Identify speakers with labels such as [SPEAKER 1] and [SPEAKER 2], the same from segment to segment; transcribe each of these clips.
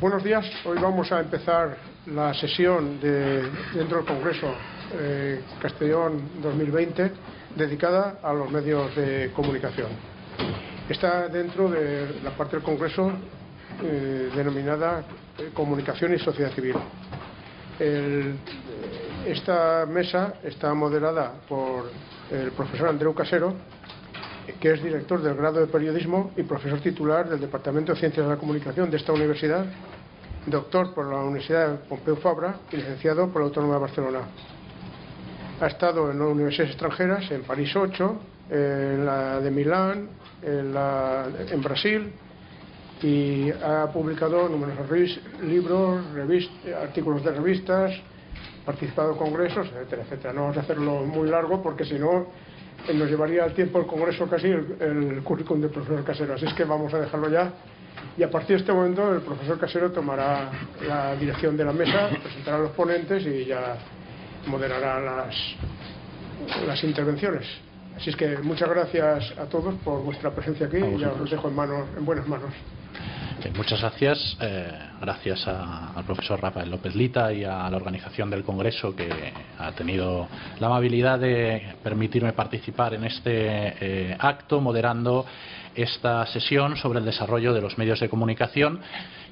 [SPEAKER 1] Buenos días. Hoy vamos a empezar la sesión de, dentro del Congreso eh, Castellón 2020 dedicada a los medios de comunicación. Está dentro de la parte del Congreso eh, denominada eh, Comunicación y Sociedad Civil. esta mesa está moderada por el profesor Andreu Casero, que es director del grado de periodismo y profesor titular del Departamento de Ciencias de la Comunicación de esta universidad, doctor por la Universidad Pompeu Fabra y licenciado por la Autónoma de Barcelona. Ha estado en universidades extranjeras, en París 8, en la de Milán, en, la, en Brasil, y ha publicado numerosos libros, artículos de revistas, participado en congresos, etcétera, etcétera. No vamos a hacerlo muy largo porque si no nos llevaría el tiempo el Congreso casi el, currículum del profesor Casero. Así es que vamos a dejarlo ya. Y a partir de este momento el profesor Casero tomará la dirección de la mesa, presentará a los ponentes y ya moderará las, las intervenciones. Así es que muchas gracias a todos por vuestra presencia aquí y ya os dejo en, manos, en buenas manos
[SPEAKER 2] muchas gracias. Eh, gracias al profesor Rafael López Lita y a la organización del Congreso que ha tenido la amabilidad de permitirme participar en este eh, acto moderando esta sesión sobre el desarrollo de los medios de comunicación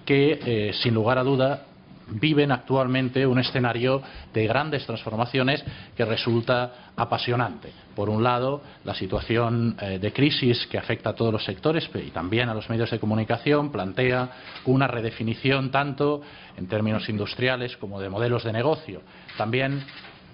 [SPEAKER 2] que, eh, sin lugar a duda, viven actualmente un escenario de grandes transformaciones que resulta apasionante. Por un lado, la situación eh, de crisis que afecta a todos los sectores y también a los medios de comunicación plantea una redefinición tanto en términos industriales como de modelos de negocio. También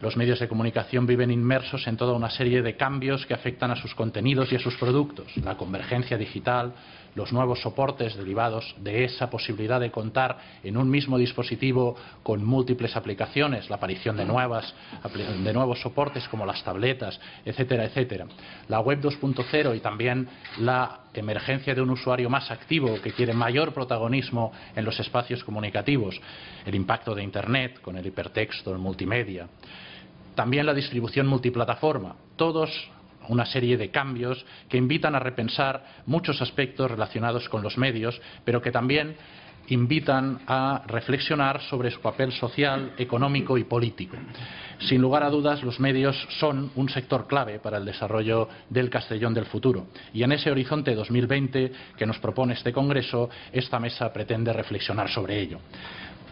[SPEAKER 2] los medios de comunicación viven inmersos en toda una serie de cambios que afectan a sus contenidos y a sus productos. La convergencia digital, los nuevos soportes derivados de esa posibilidad de contar en un mismo dispositivo con múltiples aplicaciones, la aparición de, nuevas, de nuevos soportes como las tabletas, etcétera, etcétera. La web 2.0 y también la emergencia de un usuario más activo que quiere mayor protagonismo en los espacios comunicativos, el impacto de Internet con el hipertexto, el multimedia. También la distribución multiplataforma. Todos una serie de cambios que invitan a repensar muchos aspectos relacionados con los medios, pero que también invitan a reflexionar sobre su papel social, económico y político. Sin lugar a dudas, los medios son un sector clave para el desarrollo del Castellón del futuro. Y en ese horizonte 2020 que nos propone este Congreso, esta mesa pretende reflexionar sobre ello.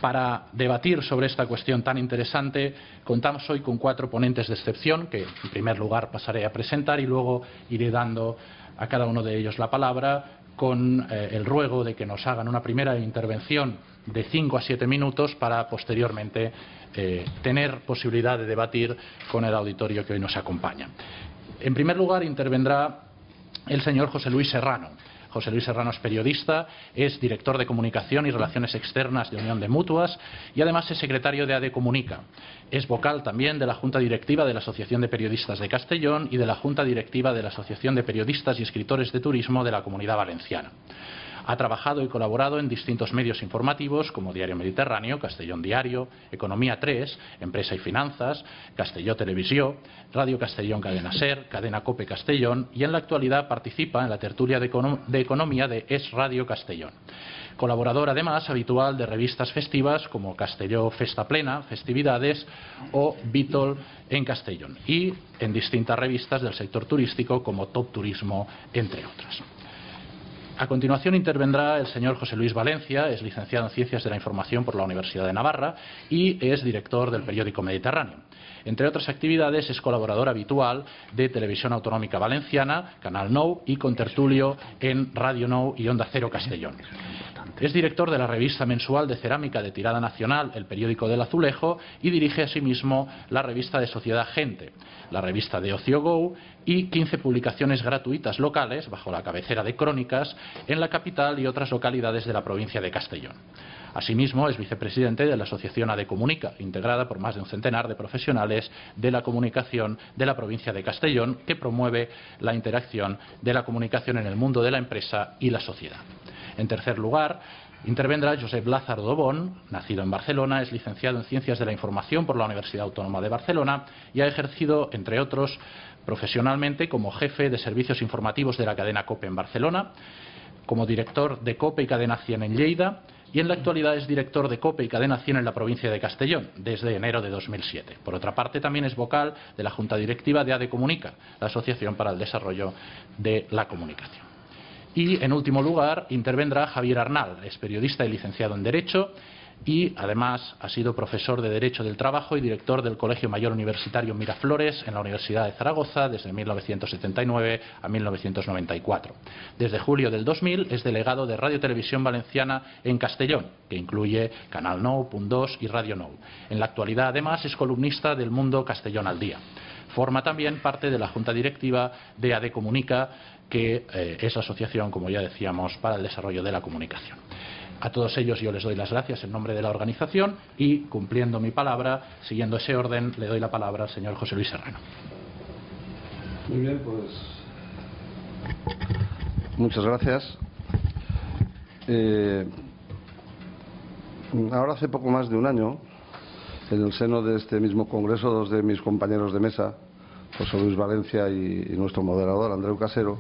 [SPEAKER 2] Para debatir sobre esta cuestión tan interesante, contamos hoy con cuatro ponentes de excepción, que en primer lugar pasaré a presentar y luego iré dando a cada uno de ellos la palabra con eh, el ruego de que nos hagan una primera intervención de cinco a siete minutos para posteriormente eh, tener posibilidad de debatir con el auditorio que hoy nos acompaña. En primer lugar, intervendrá el señor José Luis Serrano. José Luis Serrano es periodista, es director de comunicación y relaciones externas de Unión de Mutuas y además es secretario de ADE Comunica. Es vocal también de la Junta Directiva de la Asociación de Periodistas de Castellón y de la Junta Directiva de la Asociación de Periodistas y Escritores de Turismo de la Comunidad Valenciana. Ha trabajado y colaborado en distintos medios informativos como Diario Mediterráneo, Castellón Diario, Economía 3, Empresa y Finanzas, Castelló Televisión, Radio Castellón Cadena Ser, Cadena Cope Castellón y en la actualidad participa en la tertulia de, Economía de Es Radio Castellón. Colaborador además habitual de revistas festivas como Castelló Festa Plena, Festividades o Vítol en Castellón y en distintas revistas del sector turístico como Top Turismo, entre otras. A continuación intervendrá el señor José Luis Valencia, es licenciado en Ciencias de la Información por la Universidad de Navarra y es director del periódico Mediterráneo. Entre otras actividades, es colaborador habitual de Televisión Autonómica Valenciana, Canal Nou y contertulio en Radio Nou y Onda Cero Castellón. Es director de la revista mensual de cerámica de tirada nacional, el periódico del Azulejo, y dirige asimismo la revista de Sociedad Gente, la revista de Ocio Go y 15 publicaciones gratuitas locales, bajo la cabecera de Crónicas, en la capital y otras localidades de la provincia de Castellón. Asimismo, es vicepresidente de la Asociación ADE Comunica, integrada por más de un centenar de profesionales de la comunicación de la provincia de Castellón, que promueve la interacción de la comunicación en el mundo de la empresa y la sociedad. En tercer lugar, intervendrá Josep Lázaro Dobón, nacido en Barcelona, es licenciado en Ciencias de la Información por la Universidad Autónoma de Barcelona y ha ejercido, entre otros, profesionalmente como jefe de servicios informativos de la cadena COPE en Barcelona, como director de COPE y Cadena 100 en Lleida, y en la actualidad es director de COPE y Cadena 100 en la provincia de Castellón desde enero de 2007. Por otra parte, también es vocal de la Junta Directiva de ADE Comunica, la Asociación para el Desarrollo de la Comunicación. Y, en último lugar, intervendrá Javier Arnal, es periodista y licenciado en Derecho y además ha sido profesor de Derecho del Trabajo y director del Colegio Mayor Universitario Miraflores en la Universidad de Zaragoza desde 1979 a 1994. Desde julio del 2000 es delegado de Radio Televisión Valenciana en Castellón, que incluye Canal Nou, Punt 2 y Radio Nou. En la actualidad, además, es columnista del Mundo Castellón al Día. Forma también parte de la Junta Directiva de AD Comunica, que eh, es la asociación, como ya decíamos, para el desarrollo de la comunicación. A todos ellos yo les doy las gracias en nombre de la organización y, cumpliendo mi palabra, siguiendo ese orden, le doy la palabra al señor José Luis Serrano.
[SPEAKER 3] Muy bien, pues muchas gracias. Eh, ahora hace poco más de un año, en el seno de este mismo congreso, dos de mis compañeros de mesa, José Luis Valencia y, nuestro moderador, Andreu Casero,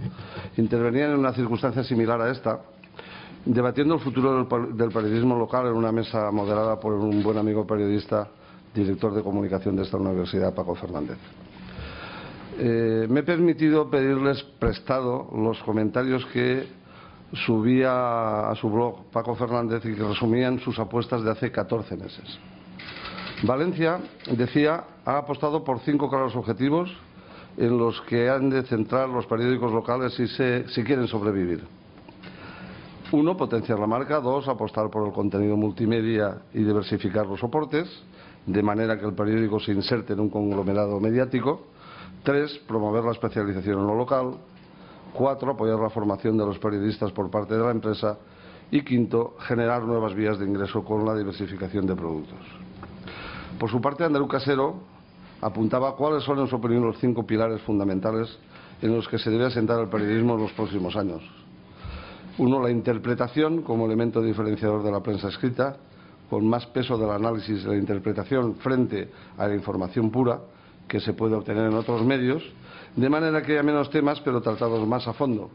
[SPEAKER 3] intervenían en una circunstancia similar a esta, debatiendo el futuro del, periodismo local en una mesa moderada por un buen amigo periodista, director de comunicación de esta universidad, Paco Fernández. Eh, me he permitido pedirles prestado los comentarios que subía a su blog Paco Fernández y que resumían sus apuestas de hace 14 meses. Valencia, decía, ha apostado por cinco claros objetivos en los que han de centrar los periódicos locales si, quieren sobrevivir uno, potenciar la marca. Dos, apostar por el contenido multimedia y diversificar los soportes, de manera que el periódico se inserte en un conglomerado mediático. Tres, promover la especialización en lo local. Cuatro, apoyar la formación de los periodistas por parte de la empresa. Y quinto, generar nuevas vías de ingreso con la diversificación de productos. Por su parte, Andreu Casero apuntaba cuáles son, en su opinión, los cinco pilares fundamentales en los que se debe asentar el periodismo en los próximos años. Uno, la interpretación como elemento diferenciador de la prensa escrita, con más peso del análisis de la interpretación frente a la información pura que se puede obtener en otros medios, de manera que haya menos temas pero tratados más a fondo.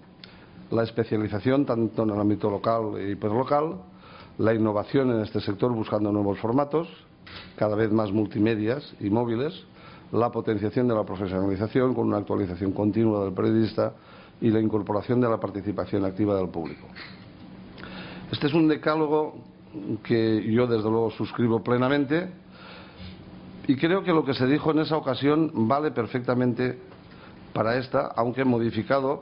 [SPEAKER 3] La especialización tanto en el ámbito local y hiperlocal, la innovación en este sector buscando nuevos formatos, cada vez más multimedias y móviles, la potenciación de la profesionalización con una actualización continua del periodista y la incorporación de la participación activa del público. Este es un decálogo que yo desde luego suscribo plenamente y creo que lo que se dijo en esa ocasión vale perfectamente para esta, aunque modificado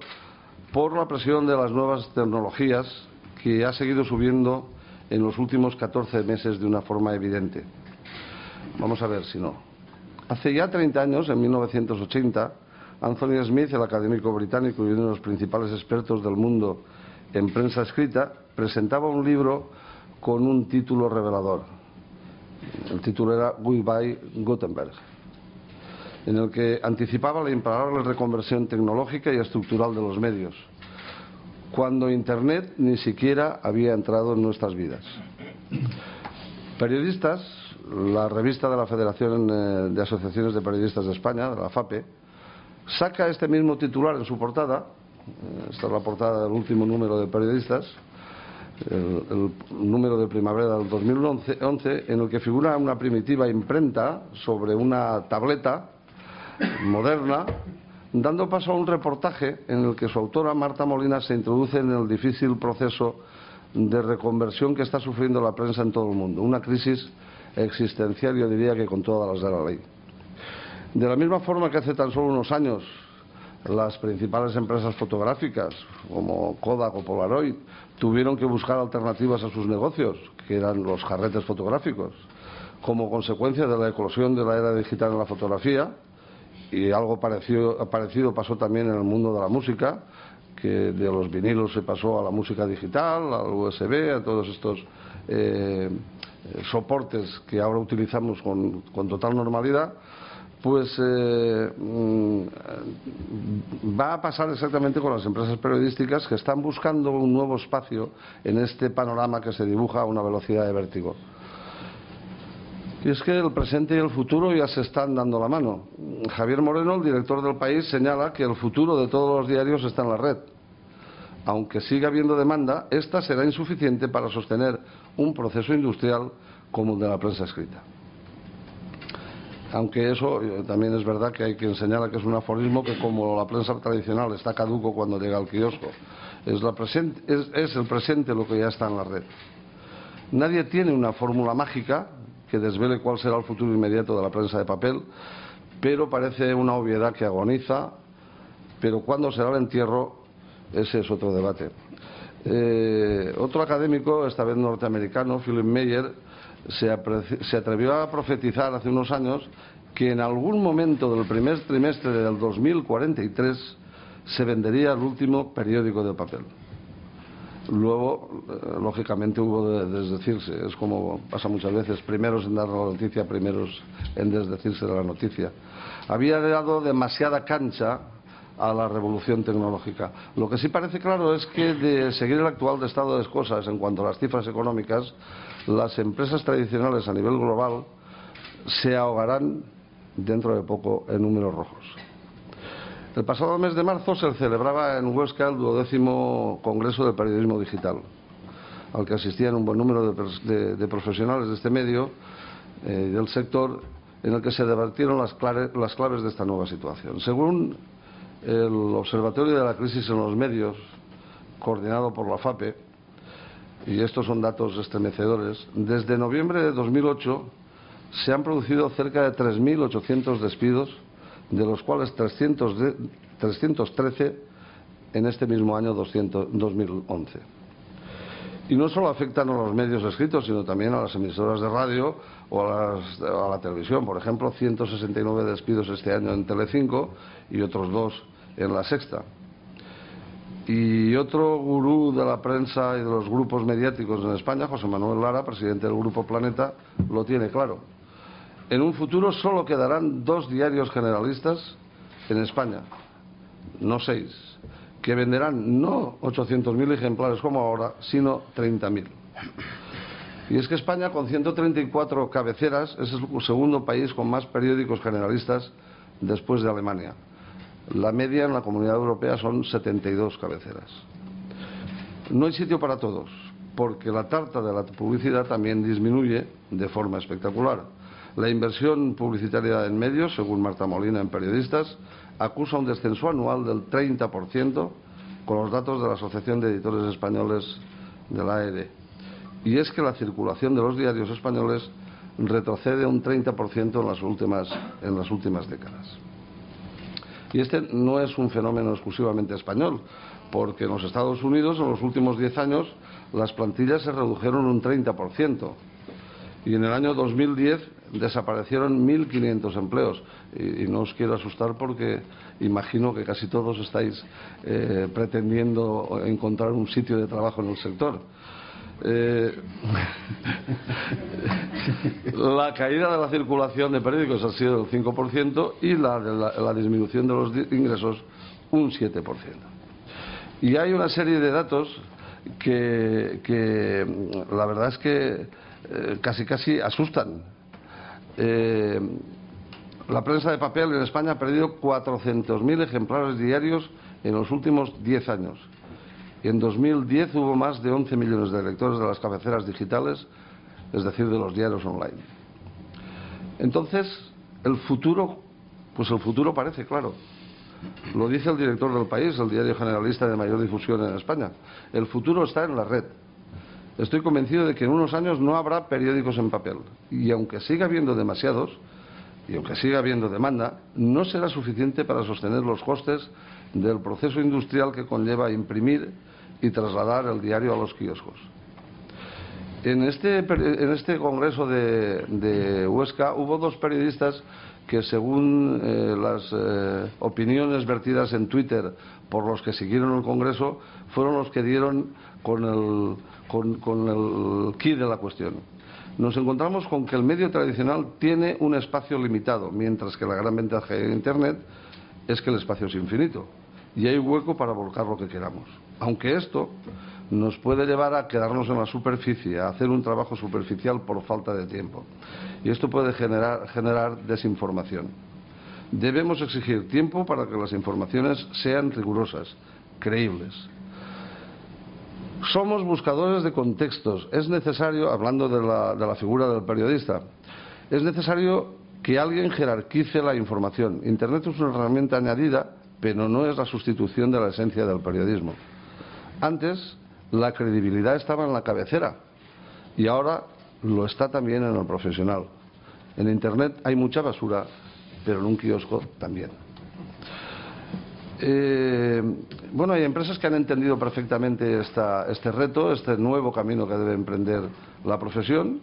[SPEAKER 3] por la presión de las nuevas tecnologías que ha seguido subiendo en los últimos 14 meses de una forma evidente. Vamos a ver si no. Hace ya 30 años, en 1980, Anthony Smith, el académico británico y uno de los principales expertos del mundo en prensa escrita, presentaba un libro con un título revelador. El título era Goodbye Gutenberg, en el que anticipaba la imparable reconversión tecnológica y estructural de los medios, cuando Internet ni siquiera había entrado en nuestras vidas. Periodistas, la revista de la Federación eh, de Asociaciones de Periodistas de España, de la FAPE, saca este mismo titular en su portada, eh, esta es la portada del último número de periodistas, el, número de primavera del 2011, en el que figura una primitiva imprenta sobre una tableta moderna, dando paso a un reportaje en el que su autora, Marta Molina, se introduce en el difícil proceso de reconversión que está sufriendo la prensa en todo el mundo, una crisis existencial, yo diría que con todas las de la ley. De la misma forma que hace tan solo unos años las principales empresas fotográficas como Kodak o Polaroid tuvieron que buscar alternativas a sus negocios, que eran los jarretes fotográficos, como consecuencia de la eclosión de la era digital en la fotografía, y algo parecido, pasó también en el mundo de la música, que de los vinilos se pasó a la música digital, al USB, a todos estos eh, soportes que ahora utilizamos con total normalidad pues eh, mm, va a pasar exactamente con las empresas periodísticas que están buscando un nuevo espacio en este panorama que se dibuja a una velocidad de vértigo. Y es que el presente y el futuro ya se están dando la mano. Javier Moreno, el director del país, señala que el futuro de todos los diarios está en la red. Aunque siga habiendo demanda, esta será insuficiente para sostener un proceso industrial como el de la prensa escrita. Aunque eso eh, también es verdad que hay quien señala que es un aforismo que como la prensa tradicional está caduco cuando llega al kiosco, es, es el presente lo que ya está en la red. Nadie tiene una fórmula mágica que desvele cuál será el futuro inmediato de la prensa de papel, pero parece una obviedad que agoniza, pero cuándo será el entierro, ese es otro debate. Eh, otro académico, esta vez norteamericano, Philip Meyer, se, se atrevió a profetizar hace unos años que en algún momento del primer trimestre del 2043 se vendería el último periódico de papel. Luego, eh, lógicamente, hubo de desdecirse. Es como pasa muchas veces, primeros en dar la noticia, primeros en desdecirse de la noticia. Había dado demasiada cancha a la revolución tecnológica. Lo que sí parece claro es que de seguir el actual estado de cosas en cuanto a las cifras económicas, las empresas tradicionales a nivel global se ahogarán dentro de poco en números rojos. El pasado mes de marzo se celebraba en Huesca el duodécimo Congreso de Periodismo Digital, al que asistían un buen número de, profesionales de este medio eh, del sector, en el que se debatieron las, las claves de esta nueva situación. Según el Observatorio de la Crisis en los Medios, coordinado por la FAPE, y estos son datos estremecedores, desde noviembre de 2008 se han producido cerca de 3.800 despidos de los cuales 313 en este mismo año 2011. Y no solo afectan a los medios escritos, sino también a las emisoras de radio o a, la televisión. Por ejemplo, 169 despidos este año en Telecinco y otros dos en La Sexta. Y otro gurú de la prensa y de los grupos mediáticos en España, José Manuel Lara, presidente del Grupo Planeta, lo tiene claro en un futuro solo quedarán dos diarios generalistas en España, no seis, que venderán no 800.000 ejemplares como ahora, sino 30.000. Y es que España, con 134 cabeceras, es el segundo país con más periódicos generalistas después de Alemania. La media en la comunidad europea son 72 cabeceras. No hay sitio para todos, porque la tarta de la publicidad también disminuye de forma espectacular. La inversión publicitaria en medios, según Marta Molina en Periodistas, acusa un descenso anual del 30% con los datos de la Asociación de Editores Españoles de la AED. Y es que la circulación de los diarios españoles retrocede un 30% en las, últimas, en las últimas décadas. Y este no es un fenómeno exclusivamente español, porque en los Estados Unidos en los últimos 10 años las plantillas se redujeron un 30%. Y en el año 2010 desaparecieron 1.500 empleos. Y, no os quiero asustar porque imagino que casi todos estáis eh, pretendiendo encontrar un sitio de trabajo en el sector. Eh, la caída de la circulación de periódicos ha sido del 5% y la, la, disminución de los ingresos un 7%. Y hay una serie de datos que, la verdad es que eh, casi casi asustan eh, la prensa de papel en España ha perdido 400.000 ejemplares diarios en los últimos 10 años. En 2010 hubo más de 11 millones de lectores de las cabeceras digitales, es decir, de los diarios online. Entonces, el futuro, pues el futuro parece claro. Lo dice el director del país, el diario generalista de mayor difusión en España. El futuro está en la red. Estoy convencido de que en unos años no habrá periódicos en papel. Y aunque siga habiendo demasiados, y aunque siga habiendo demanda, no será suficiente para sostener los costes del proceso industrial que conlleva imprimir y trasladar el diario a los kioscos. En este, en este congreso de, Huesca hubo dos periodistas que, según eh, las eh, opiniones vertidas en Twitter por los que siguieron el congreso, fueron los que dieron con el, con, el key de la cuestión. Nos encontramos con que el medio tradicional tiene un espacio limitado, mientras que la gran ventaja de Internet es que el espacio es infinito y hay hueco para volcar lo que queramos. Aunque esto nos puede llevar a quedarnos en la superficie, a hacer un trabajo superficial por falta de tiempo. Y esto puede generar, desinformación. Debemos exigir tiempo para que las informaciones sean rigurosas, creíbles. Somos buscadores de contextos. Es necesario, hablando de la, de la figura del periodista, es necesario que alguien jerarquice la información. Internet es una herramienta añadida, pero no es la sustitución de la esencia del periodismo. Antes, la credibilidad estaba en la cabecera y ahora lo está también en el profesional. En Internet hay mucha basura, pero en un kiosco también. Eh, bueno, hay empresas que han entendido perfectamente este reto, este nuevo camino que debe emprender la profesión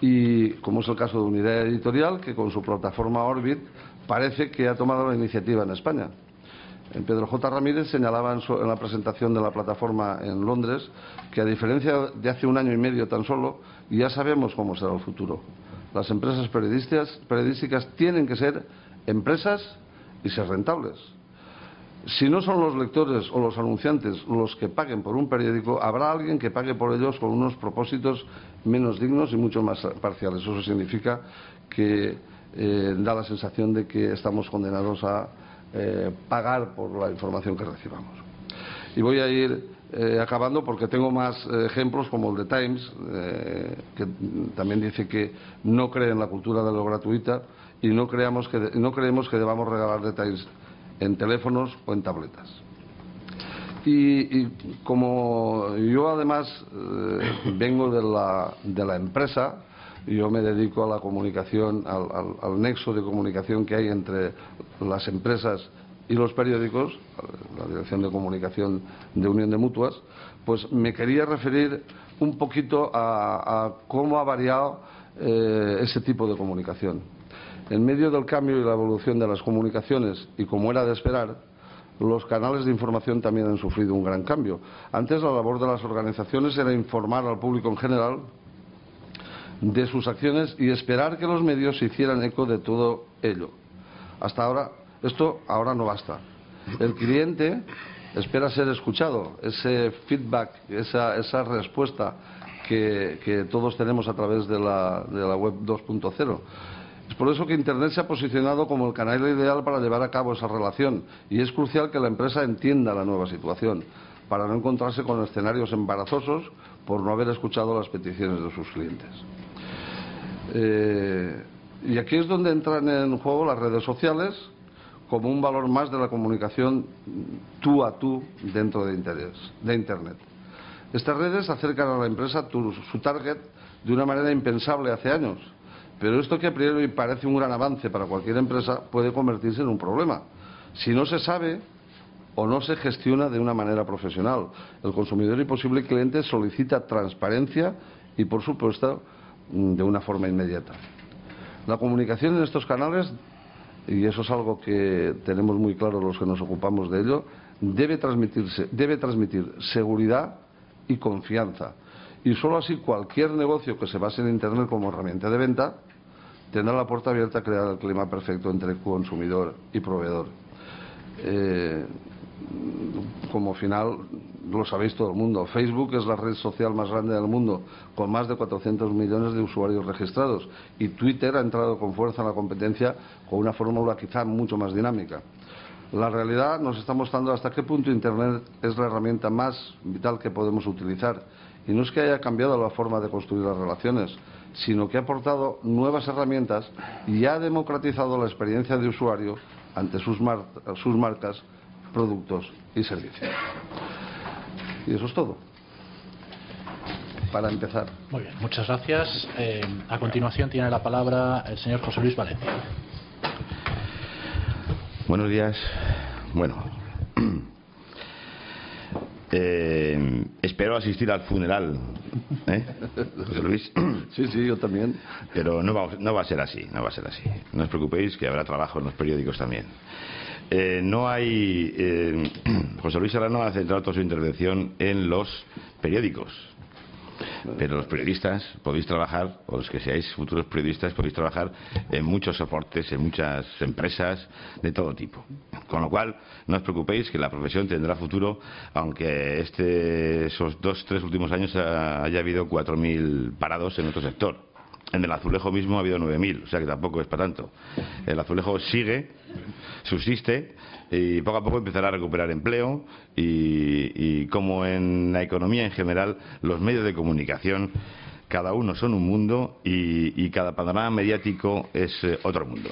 [SPEAKER 3] y como es el caso de Unidad Editorial, que con su plataforma Orbit parece que ha tomado la iniciativa en España. En Pedro J. Ramírez señalaba en, la presentación de la plataforma en Londres que a diferencia de hace un año y medio tan solo, ya sabemos cómo será el futuro. Las empresas periodísticas tienen que ser empresas y ser rentables. Si no son los lectores o los anunciantes los que paguen por un periódico, habrá alguien que pague por ellos con unos propósitos menos dignos y mucho más parciales. Eso significa que eh, da la sensación de que estamos condenados a eh, pagar por la información que recibamos. Y voy a ir eh, acabando porque tengo más ejemplos como el de Times, que también dice que no cree en la cultura de lo gratuita y no, creamos que, no creemos que debamos regalar detalles en teléfonos o en tabletas. Y, como yo además eh, vengo de la, de la, empresa, yo me dedico a la comunicación, al, nexo de comunicación que hay entre las empresas y los periódicos, la Dirección de Comunicación de Unión de Mutuas, pues me quería referir un poquito a, cómo ha variado eh, ese tipo de comunicación. En medio del cambio y la evolución de las comunicaciones, y como era de esperar, los canales de información también han sufrido un gran cambio. Antes la labor de las organizaciones era informar al público en general de sus acciones y esperar que los medios se hicieran eco de todo ello. Hasta ahora, esto ahora no basta. El cliente espera ser escuchado, ese feedback, esa, respuesta que, todos tenemos a través de la, de la web 2.0 es por eso que Internet se ha posicionado como el canal ideal para llevar a cabo esa relación y es crucial que la empresa entienda la nueva situación para no encontrarse con escenarios embarazosos por no haber escuchado las peticiones de sus clientes. Eh, y aquí es donde entran en juego las redes sociales como un valor más de la comunicación tú a tú dentro de, Internet. Estas redes acercan a la empresa su target de una manera impensable hace años pero esto que a priori parece un gran avance para cualquier empresa puede convertirse en un problema. Si no se sabe o no se gestiona de una manera profesional. El consumidor y posible cliente solicita transparencia y, por supuesto, de una forma inmediata. La comunicación en estos canales, y eso es algo que tenemos muy claro los que nos ocupamos de ello, debe, transmitirse, debe transmitir seguridad y confianza. Y solo así cualquier negocio que se base en Internet como herramienta de venta tendrá la puerta abierta a crear el clima perfecto entre consumidor y proveedor. Eh, como final, lo sabéis todo el mundo, Facebook es la red social más grande del mundo, con más de 400 millones de usuarios registrados, y Twitter ha entrado con fuerza en la competencia con una fórmula quizá mucho más dinámica. La realidad nos está mostrando hasta qué punto Internet es la herramienta más vital que podemos utilizar. Y no es que haya cambiado la forma de construir las relaciones, sino que ha aportado nuevas herramientas y ha democratizado la experiencia de usuario ante sus, marcas, productos y servicios. Y eso es todo. Para empezar.
[SPEAKER 2] Muy bien, muchas gracias. Eh, a continuación tiene la palabra el señor José Luis Valencia.
[SPEAKER 4] Buenos días. Bueno, eh, espero asistir al funeral. ¿eh? José Luis.
[SPEAKER 3] Sí, sí, yo también.
[SPEAKER 4] Pero no va, no va a ser así, no va a ser así. No os preocupéis que habrá trabajo en los periódicos también. Eh, no hay. Eh, José Luis Arano ha centrado toda su intervención en los periódicos pero los periodistas podéis trabajar, o los que seáis futuros periodistas, podéis trabajar en muchos soportes, en muchas empresas de todo tipo. Con lo cual, no os preocupéis que la profesión tendrá futuro, aunque este, esos dos, tres últimos años haya habido 4.000 parados en otro sector. En el azulejo mismo ha habido 9.000, o sea que tampoco es para tanto. El azulejo sigue, subsiste y poco a poco empezará a recuperar empleo y, como en la economía en general, los medios de comunicación cada uno son un mundo y, cada panorama mediático es eh, otro mundo.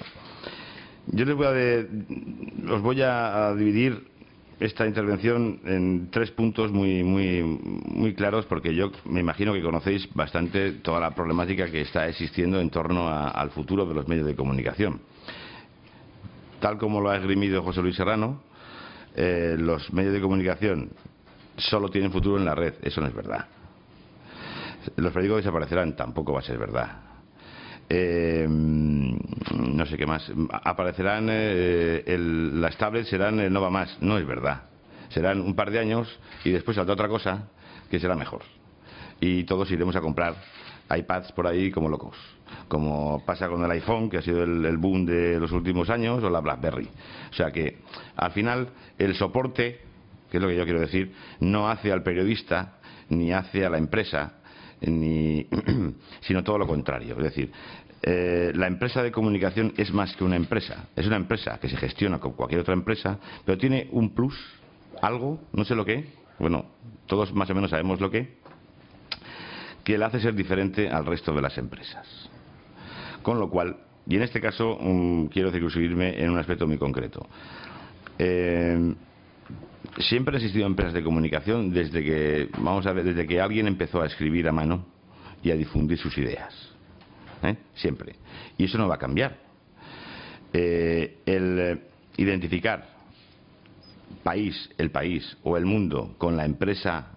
[SPEAKER 4] Yo les voy a os voy a dividir esta intervención en tres puntos muy, muy, muy claros, porque yo me imagino que conocéis bastante toda la problemática que está existiendo en torno al futuro de los medios de comunicación. Tal como lo ha esgrimido José Luis Serrano, eh, los medios de comunicación solo tienen futuro en la red. Eso no es verdad. Los periódicos desaparecerán, tampoco va a ser verdad. Eh, no sé qué más. Aparecerán, eh, las tablets serán el no va más. No es verdad. Serán un par de años y después saldrá otra cosa que será mejor. Y todos iremos a comprar iPads por ahí como locos. Como pasa con el iPhone, que ha sido el, boom de los últimos años, o la BlackBerry. O sea que, al final, el soporte, que es lo que yo quiero decir, no hace al periodista ni hace a la empresa ni, sino todo lo contrario. Es decir, eh, la empresa de comunicación es más que una empresa. Es una empresa que se gestiona como cualquier otra empresa, pero tiene un plus, algo, no sé lo que, bueno, todos más o menos sabemos lo que, que la hace ser diferente al resto de las empresas. Con lo cual, y en este caso mm, quiero circunscribirme en un aspecto muy concreto. Eh, siempre ha existido empresas de comunicación desde que, vamos a ver, desde que alguien empezó a escribir a mano y a difundir sus ideas. ¿eh? Siempre. Y eso no va a cambiar. Eh, el eh, identificar país, el país o el mundo con la empresa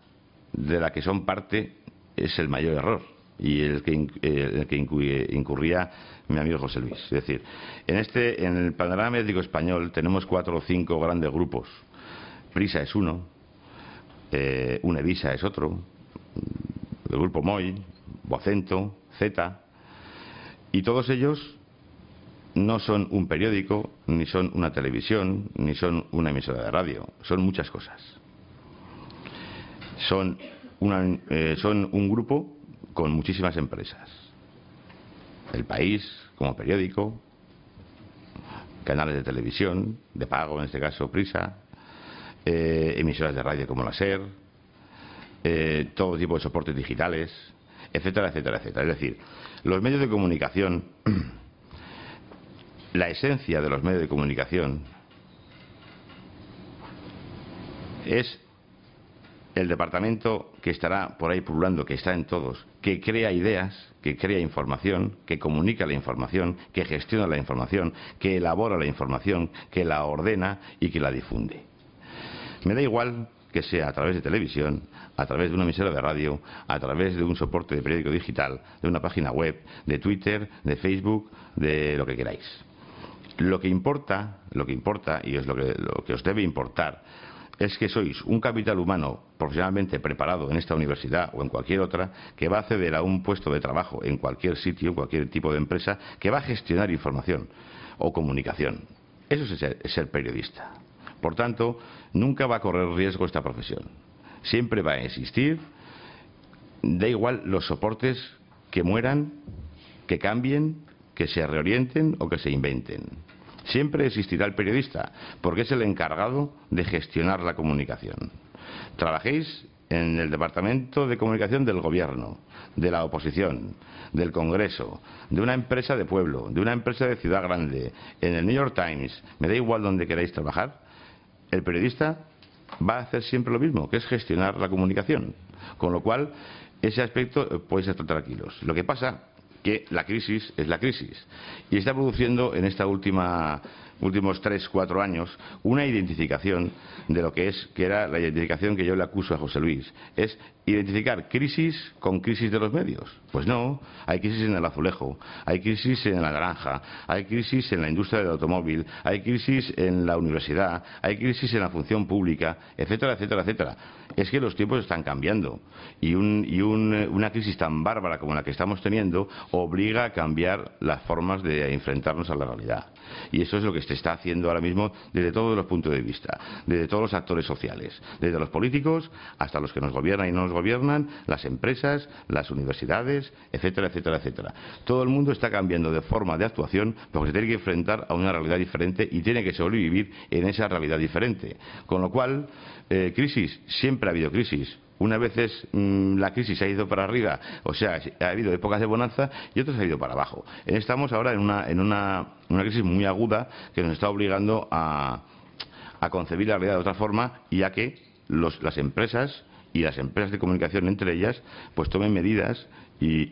[SPEAKER 4] de la que son parte es el mayor error y el que, el que incurría mi amigo José Luis. Es decir, en, este, en el panorama médico español tenemos cuatro o cinco grandes grupos Prisa es uno, eh, Unevisa es otro, el grupo MOI, Bocento, Z, y todos ellos no son un periódico, ni son una televisión, ni son una emisora de radio, son muchas cosas. Son, eh, son un grupo con muchísimas empresas. El país como periódico, canales de televisión, de pago en este caso Prisa, eh, emisoras de radio como la SER, eh, todo tipo de soportes digitales, etcétera, etcétera, etcétera. Es decir, los medios de comunicación, la esencia de los medios de comunicación es el departamento que estará por ahí pululando, que está en todos, que crea ideas, que crea información, que comunica la información, que gestiona la información, que elabora la información, que la ordena y que la difunde. Me da igual que sea a través de televisión, a través de una emisora de radio, a través de un soporte de periódico digital, de una página web, de Twitter, de Facebook, de lo que queráis. Lo que importa, lo que importa, y es lo que, lo que os debe importar, es que sois un capital humano profesionalmente preparado en esta universidad o en cualquier otra que va a acceder a un puesto de trabajo en cualquier sitio, cualquier tipo de empresa, que va a gestionar información o comunicación. Eso es ser periodista. Por tanto, nunca va a correr riesgo esta profesión. Siempre va a existir, da igual los soportes que mueran, que cambien, que se reorienten o que se inventen. Siempre existirá el periodista, porque es el encargado de gestionar la comunicación. Trabajéis en el Departamento de Comunicación del Gobierno, de la oposición, del Congreso, de una empresa de pueblo, de una empresa de ciudad grande, en el New York Times, me da igual donde queráis trabajar, el periodista va a hacer siempre lo mismo, que es gestionar la comunicación. Con lo cual, ese aspecto eh, podéis estar tranquilos. Lo que pasa que la crisis es la crisis y está produciendo en última últimos tres, cuatro años, una identificación de lo que es, que era la identificación que yo le acuso a José Luis, es identificar crisis con crisis de los medios. Pues no, hay crisis en el azulejo, hay crisis en la naranja, hay crisis en la industria del automóvil, hay crisis en la universidad, hay crisis en la función pública, etcétera, etcétera, etcétera. Es que los tiempos están cambiando y, una crisis tan bárbara como la que estamos teniendo obliga a cambiar las formas de enfrentarnos a la realidad. Y eso es lo que se está haciendo ahora mismo desde todos los puntos de vista, desde todos los actores sociales, desde los políticos hasta los que nos gobiernan y no nos gobiernan, las empresas, las universidades, etcétera, etcétera, etcétera. Todo el mundo está cambiando de forma de actuación porque se tiene que enfrentar a una realidad diferente y tiene que sobrevivir en esa realidad diferente. Con lo cual, eh, crisis, siempre ha habido crisis unas veces mm, la crisis ha ido para arriba, o sea, ha habido épocas de bonanza y otras ha ido para abajo. Estamos ahora en una, en una, crisis muy aguda que nos está obligando a, concebir la realidad de otra forma y a que las empresas y las empresas de comunicación entre ellas pues tomen medidas y,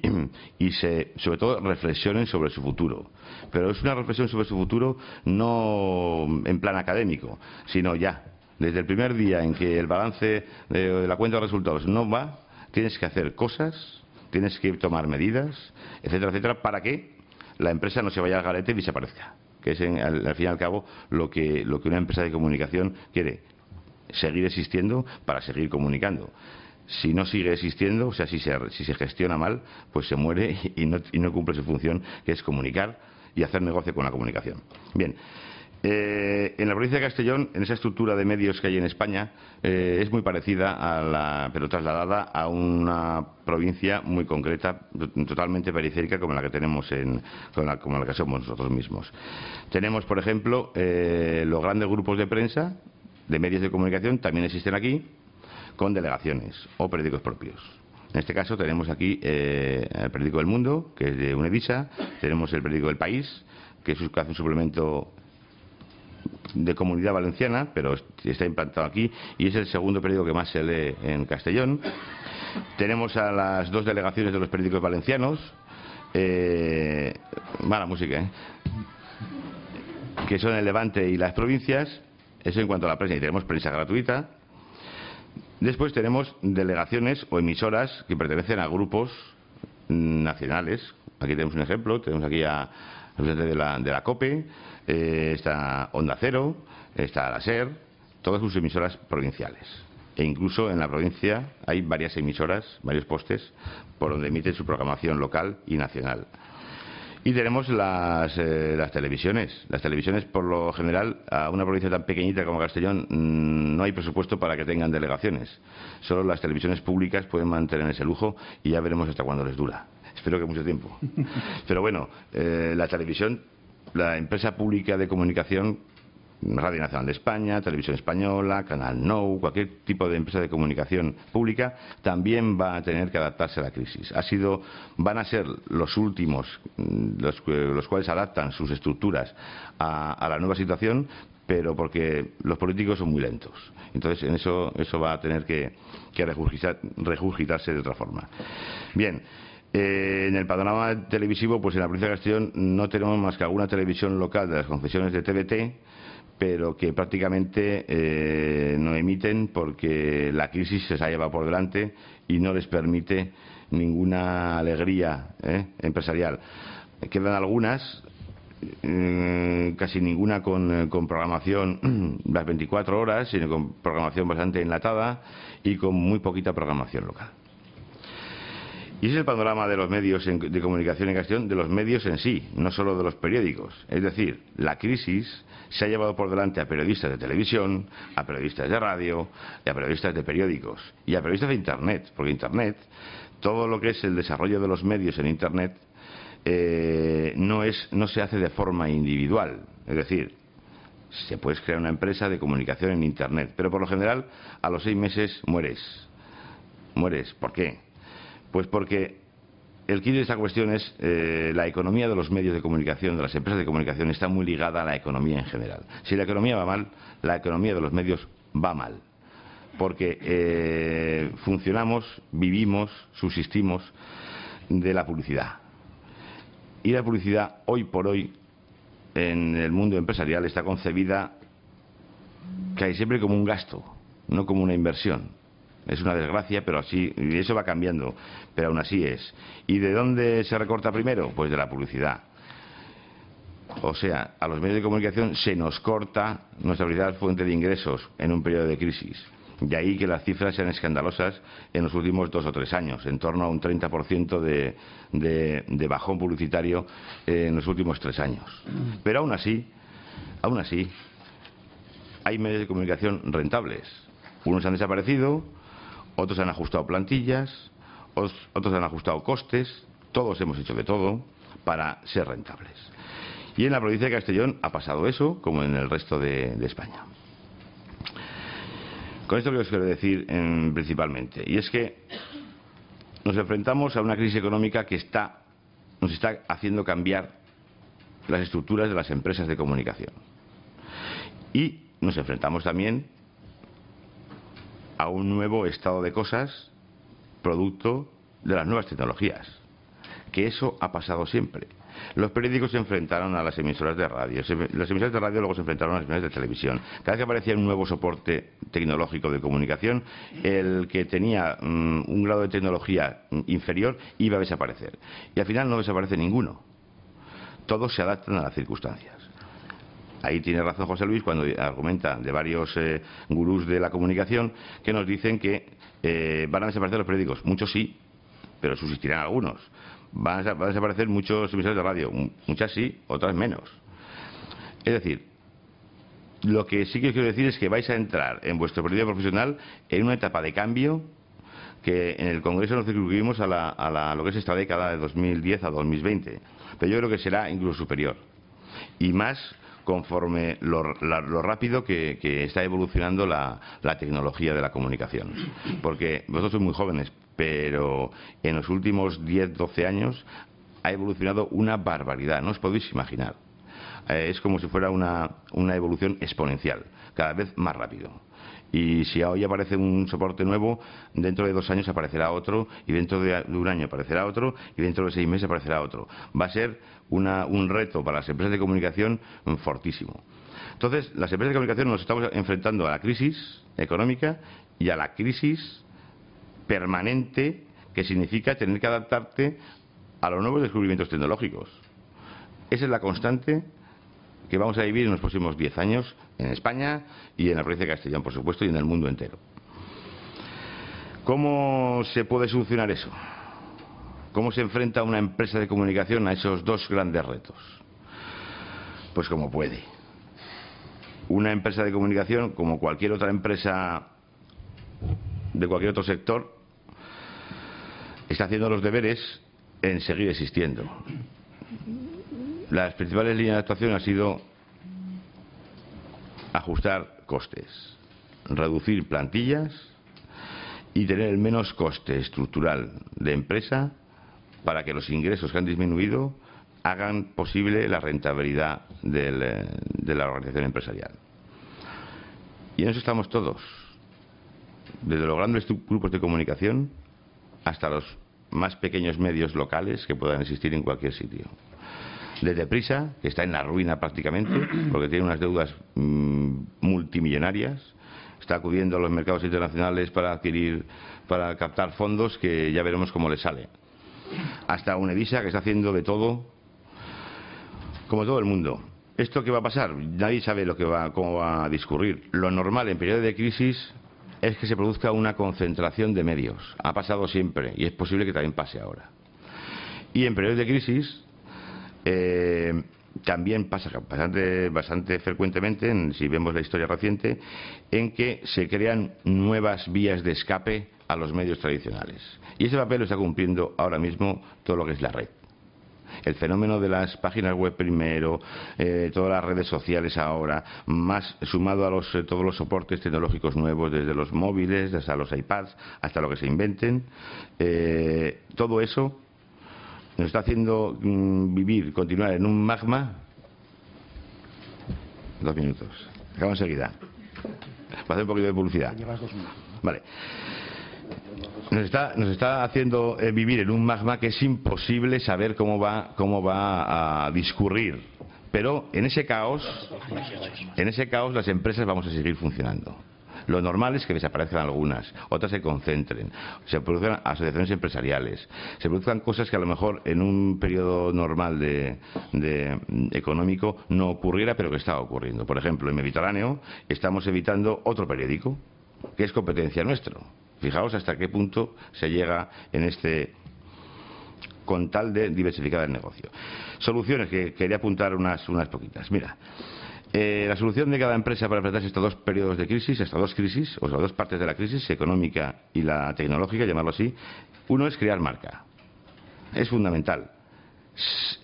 [SPEAKER 4] y se, sobre todo reflexionen sobre su futuro. Pero es una reflexión sobre su futuro no en plan académico, sino ya desde el primer día en que el balance de la cuenta de resultados no va, tienes que hacer cosas, tienes que tomar medidas, etcétera, etcétera, para que la empresa no se vaya al garete y desaparezca. Que es, al, fin y al cabo, lo que, lo que una empresa de comunicación quiere. Seguir existiendo para seguir comunicando si no sigue existiendo, o sea, si se, si se gestiona mal, pues se muere y no, y no, cumple su función, que es comunicar y hacer negocio con la comunicación. Bien, eh, en la provincia de Castellón, en esa estructura de medios que hay en España, eh, es muy parecida a la, pero trasladada a una provincia muy concreta, totalmente periférica como la que tenemos en, como la, que somos nosotros mismos. Tenemos, por ejemplo, eh, los grandes grupos de prensa, de medios de comunicación, también existen aquí, con delegaciones o periódicos propios. En este caso tenemos aquí el periódico El Mundo, que es de UNEDISA, tenemos el periódico El País, que es un suplemento de comunidad valenciana, pero está implantado aquí y es el segundo periódico que más se lee en Castellón. Tenemos a las dos delegaciones de los periódicos valencianos. Eh, mala música, ¿eh? que son el Levante y las provincias. Eso en cuanto a la prensa. Y tenemos prensa gratuita. Después tenemos delegaciones o emisoras que pertenecen a grupos nacionales. Aquí tenemos un ejemplo. Tenemos aquí a de la, de la COPE, eh, está Onda Cero, está la SER, todas sus emisoras provinciales. E incluso en la provincia hay varias emisoras, varios postes, por donde emiten su programación local y nacional. Y tenemos las, eh, las, televisiones. Las televisiones, por lo general, a una provincia tan pequeñita como Castellón, mm, no hay presupuesto para que tengan delegaciones. Solo las televisiones públicas pueden mantener ese lujo y ya veremos hasta cuándo les dura. Espero que mucho tiempo. Pero bueno, eh, la televisión, la empresa pública de comunicación, Radio Nacional de España, Televisión Española, Canal No, cualquier tipo de empresa de comunicación pública, también va a tener que adaptarse a la crisis. Ha sido, van a ser los últimos, mm, los, cuales adaptan sus estructuras a, la nueva situación, pero porque los políticos son muy lentos. Entonces, en eso, eso va a tener que, que regurgitarse de otra forma. Bien. Eh, en el panorama televisivo, pues en la provincia de Castellón no tenemos más que alguna televisión local de las concesiones de TVT, pero que prácticamente eh, no emiten porque la crisis se ha llevado por delante y no les permite ninguna alegría eh, empresarial. Quedan algunas, casi ninguna con, programación las 24 horas, sino con programación bastante enlatada y con muy poquita programación local. Y ese es el panorama de los medios de comunicación en Castellón, de los medios en sí, no solo de los periódicos. Es decir, la crisis se ha llevado por delante a periodistas de televisión, a periodistas de radio, y a periodistas de periódicos y a periodistas de Internet, porque Internet, todo lo que es el desarrollo de los medios en Internet, eh, no, es, no se hace de forma individual. Es decir, se puede crear una empresa de comunicación en Internet, pero por lo general a los seis meses mueres. Mueres. ¿Por qué? Pues porque el quid de esta cuestión es eh, la economía de los medios de comunicación, de las empresas de comunicación, está muy ligada a la economía en general. Si la economía va mal, la economía de los medios va mal. Porque eh, funcionamos, vivimos, subsistimos de la publicidad. Y la publicidad, hoy por hoy, en el mundo empresarial, está concebida casi siempre como un gasto, no como una inversión. Es una desgracia, pero así, y eso va cambiando, pero aún así es. ¿Y de dónde se recorta primero? Pues de la publicidad. O sea, a los medios de comunicación se nos corta nuestra principal fuente de ingresos en un periodo de crisis. De ahí que las cifras sean escandalosas en los últimos dos o tres años, en torno a un 30% de, de, de bajón publicitario en los últimos tres años. Pero aún así, aún así, hay medios de comunicación rentables. Unos han desaparecido, otros han ajustado plantillas, otros han ajustado costes, todos hemos hecho de todo para ser rentables. Y en la provincia de Castellón ha pasado eso, como en el resto de, España. Con esto que os quiero decir principalmente, y es que nos enfrentamos a una crisis económica que está, nos está haciendo cambiar las estructuras de las empresas de comunicación. Y nos enfrentamos también a un nuevo estado de cosas producto de las nuevas tecnologías, que eso ha pasado siempre. Los periódicos se enfrentaron a las emisoras de radio, las emisoras de radio luego se enfrentaron a las emisoras de televisión. Cada vez que aparecía un nuevo soporte tecnológico de comunicación, el que tenía mm, un grado de tecnología inferior iba a desaparecer. Y al final no desaparece ninguno. Todos se adaptan a las circunstancias. Ahí tiene razón José Luis cuando argumenta de varios eh, gurús de la comunicación que nos dicen que eh, van a desaparecer los periódicos. Muchos sí, pero subsistirán algunos. Van a, desaparecer muchos emisores de radio. Muchas sí, otras menos. Es decir, lo que sí que os quiero decir es que vais a entrar en vuestro periódico profesional en una etapa de cambio que en el Congreso nos circunscribimos a, a lo que es esta década de 2010 a 2020. Pero yo creo que será incluso superior. Y más conforme lo, rápido que, está evolucionando la, tecnología de la comunicación. Porque vosotros sois muy jóvenes, pero en los últimos 10, 12 años ha evolucionado una barbaridad, no os podéis imaginar. Eh, es como si fuera una, una evolución exponencial, cada vez más rápido. Y si hoy aparece un soporte nuevo, dentro de dos años aparecerá otro, y dentro de un año aparecerá otro, y dentro de seis meses aparecerá otro. Va a ser un reto para las empresas de comunicación fortísimo. Entonces, las empresas de comunicación nos estamos enfrentando a la crisis económica y a la crisis permanente que significa tener que adaptarte a los nuevos descubrimientos tecnológicos. Esa es la constante que vamos a vivir en los próximos diez años en España y en la provincia de Castellón, por supuesto, y en el mundo entero. ¿Cómo se puede solucionar eso? ¿Cómo se enfrenta una empresa de comunicación a esos dos grandes retos? Pues como puede. Una empresa de comunicación, como cualquier otra empresa de cualquier otro sector, está haciendo los deberes en seguir existiendo. Las principales líneas de actuación han sido ajustar costes, reducir plantillas y tener el menos coste estructural de empresa para que los ingresos que han disminuido hagan posible la rentabilidad eh, de la organización empresarial. Y en eso estamos todos, desde los grandes grupos de comunicación hasta los más pequeños medios locales que puedan existir en cualquier sitio. Desde Prisa, que está en la ruina prácticamente, porque tiene unas deudas mm, multimillonarias, está acudiendo a los mercados internacionales para adquirir, para captar fondos que ya veremos cómo le sale hasta Unevisa, que está haciendo de todo, como todo el mundo. ¿Esto qué va a pasar? Nadie sabe lo que va, cómo va a discurrir. Lo normal en periodo de crisis es que se produzca una concentración de medios. Ha pasado siempre y es posible que también pase ahora. Y en periodos de crisis eh, también pasa bastante, bastante frecuentemente, si vemos la historia reciente, en que se crean nuevas vías de escape a los medios tradicionales. Y ese papel lo está cumpliendo ahora mismo todo lo que es la red. El fenómeno de las páginas web primero, eh, todas las redes sociales ahora, más sumado a los, eh, todos los soportes tecnológicos nuevos, desde los móviles hasta los iPads, hasta lo que se inventen, eh, todo eso nos está haciendo mm, vivir, continuar en un magma. Dos minutos. Acabo enseguida. Para hacer un poquito de publicidad. Vale nos está, nos está haciendo eh, vivir en un magma que es imposible saber cómo va, cómo va a discurrir. Pero en ese caos, en ese caos las empresas vamos a seguir funcionando. Lo normal es que desaparezcan algunas, otras se concentren, se produzcan asociaciones empresariales, se produzcan cosas que a lo mejor en un periodo normal de, de, económico no ocurriera, pero que está ocurriendo. Por ejemplo, en Mediterráneo estamos evitando otro periódico, que es competencia nuestro. Fijaos hasta qué punto se llega en este con tal de diversificar el negocio. Soluciones que quería apuntar unas, unas poquitas. Mira, eh, la solución de cada empresa para enfrentarse a estos dos periodos de crisis, estas dos crisis, o sea, dos partes de la crisis, económica y la tecnológica, llamarlo así, uno es crear marca. Es fundamental.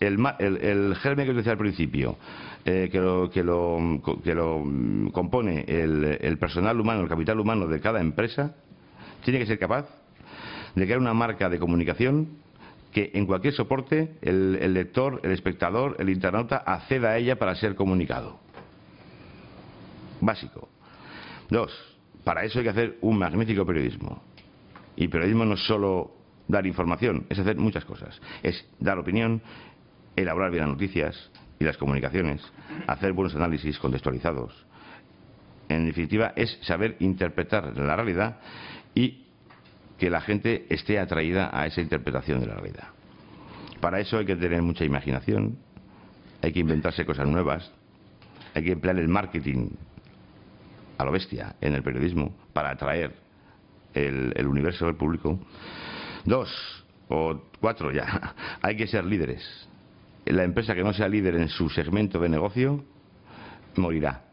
[SPEAKER 4] El, germen que os decía al principio, eh, que, lo, que, lo, que, lo, mm, compone el, personal humano, el capital humano de cada empresa, tiene que ser capaz de crear una marca de comunicación que en cualquier soporte el, lector, el espectador, el internauta acceda a ella para ser comunicado básico. Dos, para eso hay que hacer un magnífico periodismo. Y periodismo no es solo dar información, es hacer muchas cosas. Es dar opinión, elaborar bien las noticias y las comunicaciones, hacer buenos análisis contextualizados. En definitiva, es saber interpretar la realidad y que la gente esté atraída a esa interpretación de la realidad. Para eso hay que tener mucha imaginación, hay que inventarse cosas nuevas, hay que emplear el marketing a lo bestia en el periodismo para atraer el, universo del público. Dos o cuatro ya, hay que ser líderes. La empresa que no sea líder en su segmento de negocio morirá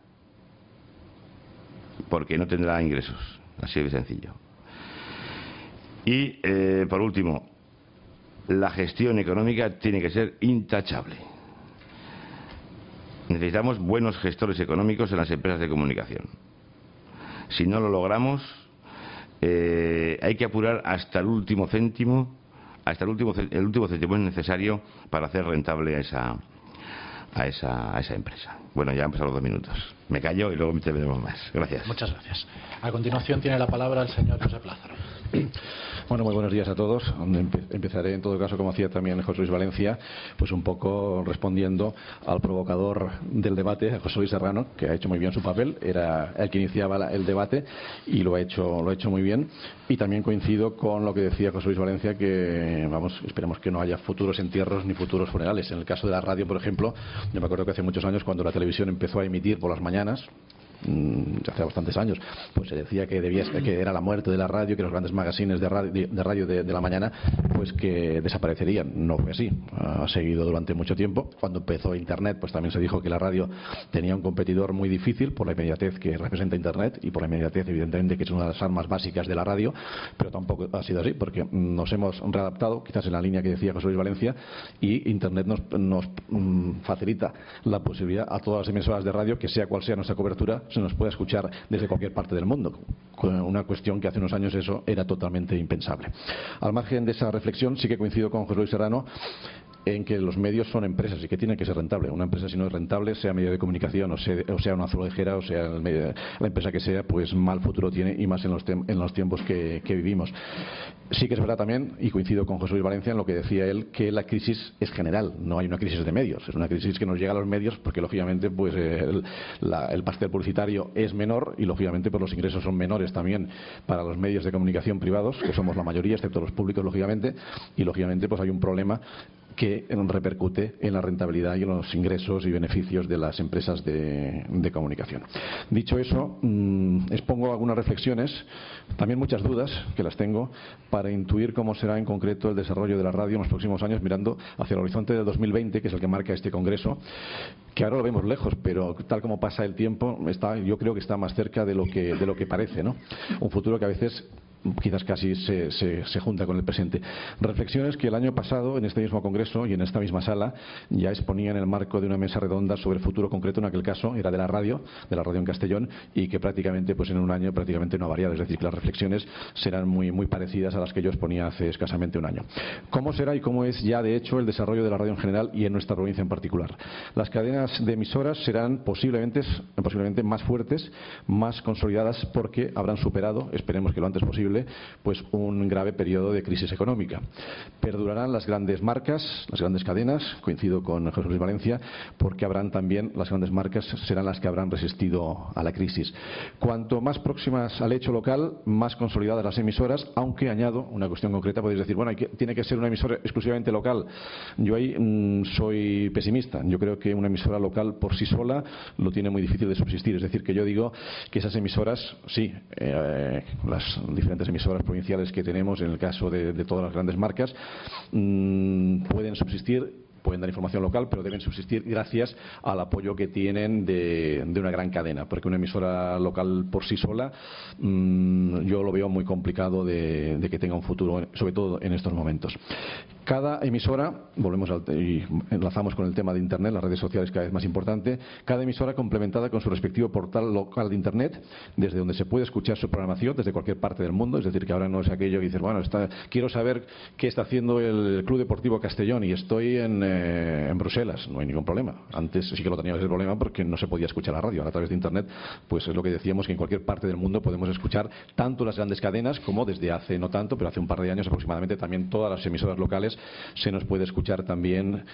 [SPEAKER 4] porque no tendrá ingresos. Así de sencillo. Y, eh, por último, la gestión económica tiene que ser intachable. Necesitamos buenos gestores económicos en las empresas de comunicación. Si no lo logramos, eh, hay que apurar hasta el último céntimo, hasta el último, el último céntimo es necesario para hacer rentable esa, a esa empresa. Bueno, ya han pasado dos minutos. Me callo y luego me veremos más. Gracias.
[SPEAKER 2] Muchas gracias. A continuación tiene la palabra el señor José Lázaro.
[SPEAKER 5] Bueno, muy buenos días a todos. Empezaré en todo caso, como hacía también José Luis Valencia, pues un poco respondiendo al provocador del debate, José Luis Serrano, que ha hecho muy bien su papel, era el que iniciaba el debate y lo ha hecho, lo ha hecho muy bien. Y también coincido con lo que decía José Luis Valencia, que vamos, esperemos que no haya futuros entierros ni futuros funerales. En el caso de la radio, por ejemplo, yo me acuerdo que hace muchos años cuando la televisión empezó a emitir por las mañanas, hace bastantes años, pues se decía que debía que era la muerte de la radio, que los grandes magazines de radio de, radio de, la mañana, pues que desaparecerían. No fue así. Ha seguido durante mucho tiempo. Cuando empezó Internet, pues también se dijo que la radio tenía un competidor muy difícil por la inmediatez que representa Internet y por la inmediatez, evidentemente, que es una de las armas básicas de la radio, pero tampoco ha sido así, porque nos hemos readaptado, quizás en la línea que decía José Luis Valencia, y Internet nos, nos mm, facilita la posibilidad a todas las emisoras de radio, que sea cual sea nuestra cobertura, se nos puede escuchar desde cualquier parte del mundo. Una cuestión que hace unos años eso era totalmente impensable. Al margen de esa reflexión, sí que coincido con José Luis Serrano en que los medios son empresas y que tienen que ser rentables. Una empresa si no es rentable, sea medio de comunicación o sea, o sea una azulejera o sea la empresa que sea, pues mal futuro tiene y más en los, en los tiempos que, vivimos. Sí que es verdad también, y coincido con José Luis Valencia en lo que decía él, que la crisis es general, no hay una crisis de medios, es una crisis que nos llega a los medios porque lógicamente pues el, el pastel publicitario es menor y lógicamente pues los ingresos son menores también para los medios de comunicación privados, que somos la mayoría, excepto los públicos lógicamente, y lógicamente pues hay un problema que repercute en la rentabilidad y en los ingresos y beneficios de las empresas de, comunicación. Dicho eso, mm, expongo algunas reflexiones, también muchas dudas que las tengo, para intuir cómo será en concreto el desarrollo de la radio en los próximos años, mirando hacia el horizonte del 2020, que es el que marca este Congreso, que ahora lo vemos lejos, pero tal como pasa el tiempo, está, yo creo que está más cerca de lo que, de lo que parece. ¿no? Un futuro que a veces quizás casi se, se, junta con el presente. Reflexiones que el año pasado, en este mismo Congreso y en esta misma sala, ya exponían en el marco de una mesa redonda sobre el futuro concreto, en aquel caso era de la radio, de la radio en Castellón, y que prácticamente pues en un año prácticamente no ha variado. Es decir, que las reflexiones serán muy, muy parecidas a las que yo exponía hace escasamente un año. ¿Cómo será y cómo es ya, de hecho, el desarrollo de la radio en general y en nuestra provincia en particular? Las cadenas de emisoras serán posiblemente, posiblemente más fuertes, más consolidadas, porque habrán superado, esperemos que lo antes posible, pues un grave periodo de crisis económica. Perdurarán las grandes marcas, las grandes cadenas, coincido con José Luis Valencia, porque habrán también, las grandes marcas serán las que habrán resistido a la crisis. Cuanto más próximas al hecho local, más consolidadas las emisoras, aunque añado una cuestión concreta, podéis decir, bueno, tiene que ser una emisora exclusivamente local. Yo ahí mm, soy pesimista. Yo creo que una emisora local por sí sola lo tiene muy difícil de subsistir. Es decir, que yo digo que esas emisoras, sí, eh, las diferentes emisoras provinciales que tenemos, en el caso de, todas las grandes marcas, mm, pueden subsistir pueden dar información local, pero deben subsistir gracias al apoyo que tienen de, una gran cadena, porque una emisora local por sí sola mm, yo lo veo muy complicado de, que tenga un futuro, sobre todo en estos momentos. Cada emisora, volvemos al, y enlazamos con el tema de Internet, las redes sociales cada vez más importante, cada emisora complementada con su respectivo portal local de Internet, desde donde se puede escuchar su programación desde cualquier parte del mundo, es decir, que ahora no es aquello que dices, bueno, quiero saber qué está haciendo el Club Deportivo Castellón y estoy en eh, en Bruselas, no hay ningún problema. Antes sí que lo teníamos el problema porque no se podía escuchar la radio. a través de Internet, pues es lo que decíamos que en cualquier parte del mundo podemos escuchar tanto las grandes cadenas como desde hace no tanto, pero hace un par de años aproximadamente también todas las emisoras locales se nos puede escuchar también,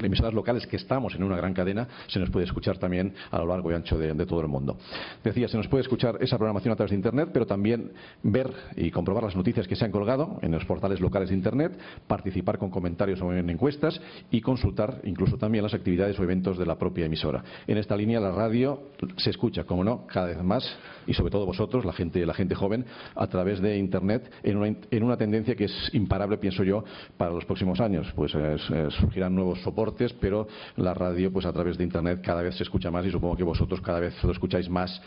[SPEAKER 5] emisoras locales que estamos en una gran cadena, se nos puede escuchar también a lo largo y ancho de, todo el mundo. Decía, se nos puede escuchar esa programación a través de Internet, pero también ver y comprobar las noticias que se han colgado en los portales locales de Internet, participar con comentarios o en encuestas y consultar incluso también las actividades o eventos de la propia emisora. En esta línea la radio se escucha, como no, cada vez más y sobre todo vosotros, la gente, la gente joven, a través de Internet en una, en una tendencia que es imparable, pienso yo, para los próximos años. Pues surgirán nuevos soportes, pero la radio, pues a través de Internet cada vez se escucha más y supongo que vosotros cada vez lo escucháis más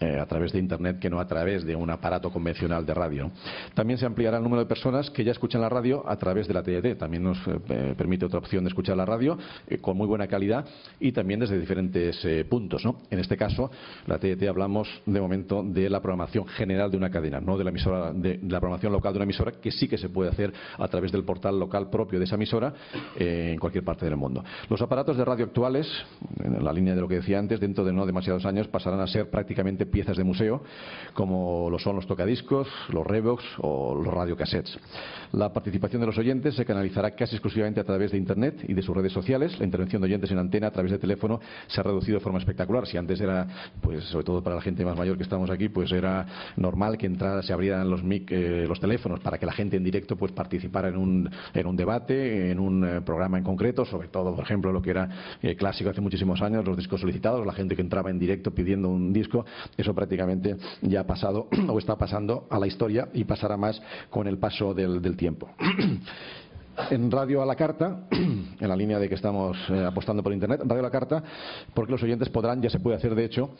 [SPEAKER 5] eh, a través de Internet que no a través de un aparato convencional de radio. También se ampliará el número de personas que ya escuchan la radio a través de la TDT. También nos eh, permite otra opción de escuchar la radio eh, con muy buena calidad y también desde diferentes puntos. ¿no? En este caso, la TDT hablamos de momento de la programación general de una cadena, no de la emisora de, la programación local de una emisora, que sí que se puede hacer a través del portal local propio de esa emisora en cualquier parte del mundo. Los aparatos de radio actuales, en la línea de lo que decía antes, dentro de no demasiados años pasarán a ser prácticamente piezas de museo, como lo son los tocadiscos, los Revox o los radiocassettes. La participación de los oyentes se canalizará casi exclusivamente a través de Internet y de sus redes sociales. La intervención de oyentes en antena a través de teléfono se ha reducido de forma espectacular. Si antes era, pues sobre todo para la gente más mayor que estamos aquí, pues era normal que entrara, se abrieran los mic, eh, los teléfonos para que la gente en directo pues participara en un, en un debate, en un eh, programa en concreto, sobre todo, por ejemplo, lo que era eh, clásico hace muchísimos años, los discos solicitados, la gente que entraba en directo pidiendo un disco eso prácticamente ya ha pasado o está pasando a la historia y pasará más con el paso del, tiempo. en Radio a la Carta, en la línea de que estamos eh, apostando por Internet, Radio a la Carta, porque los oyentes podrán, ya se puede hacer de hecho,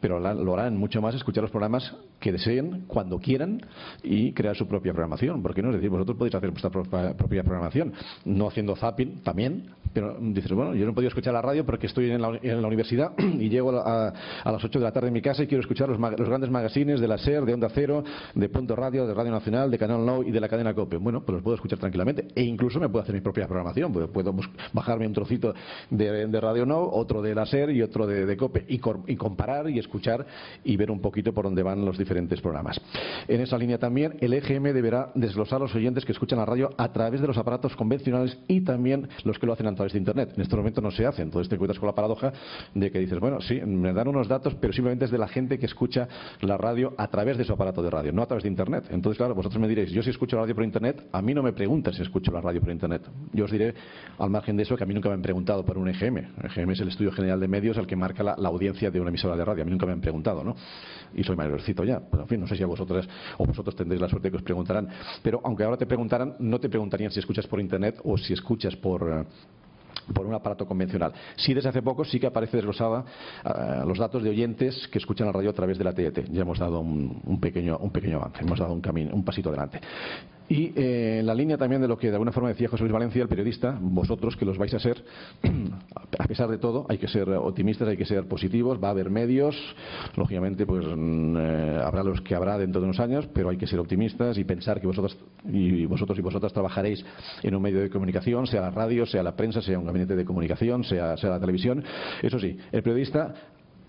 [SPEAKER 5] pero lo harán mucho más escuchar los programas que deseen, cuando quieran y crear su propia programación. Porque no es decir, vosotros podéis hacer vuestra propia programación, no haciendo zapping también, pero dices, bueno, yo no he podido escuchar la radio porque estoy en la, universidad y llego a, las 8 de la tarde en mi casa y quiero escuchar los, grandes magazines de la SER, de Onda Cero, de Punto Radio, de Radio Nacional, de Canal Now y de la cadena COPE. Bueno, pues los puedo escuchar tranquilamente e incluso me puedo hacer mi propia programación. Puedo, bajarme un trocito de, Radio Now, otro de la SER y otro de, COPE y, y comparar y escuchar y ver un poquito por dónde van los diferentes programas. En esa línea también el EGM deberá desglosar a los oyentes que escuchan la radio a través de los aparatos convencionales y también los que lo hacen a través de Internet. En este momento no se hace, entonces te encuentras con la paradoja de que dices, bueno, sí, me dan unos datos, pero simplemente es de la gente que escucha la radio a través de su aparato de radio, no a través de Internet. Entonces, claro, vosotros me diréis, yo si escucho la radio por Internet, a mí no me preguntan si escucho la radio por Internet. Yo os diré, al margen de eso, que a mí nunca me han preguntado por un EGM. El EGM es el Estudio General de Medios, al que marca la, la audiencia de una emisora de radio. A mí nunca me han preguntado ¿no? Y soy mayorcito ya. Pues, en fin, no sé si a vosotros o vosotros tendréis la suerte de que os preguntarán. Pero aunque ahora te preguntaran, no te preguntarían si escuchas por Internet o si escuchas por... Eh, por un aparato convencional. Sí, desde hace poco sí que aparece desglosada uh, los datos de oyentes que escuchan la radio a través de la TET. Ya hemos dado un, un, pequeño, un pequeño avance, hemos dado un, camino, un pasito adelante. Y eh, en la línea también de lo que de alguna forma decía José Luis Valencia, el periodista, vosotros que los vais a ser, a pesar de todo, hay que ser optimistas, hay que ser positivos, va a haber medios, lógicamente pues mm, eh, habrá los que habrá dentro de unos años, pero hay que ser optimistas y pensar que vosotros y vosotros y vosotras trabajaréis en un medio de comunicación, sea la radio, sea la prensa, sea un gabinete de comunicación, sea, sea la televisión. Eso sí, el periodista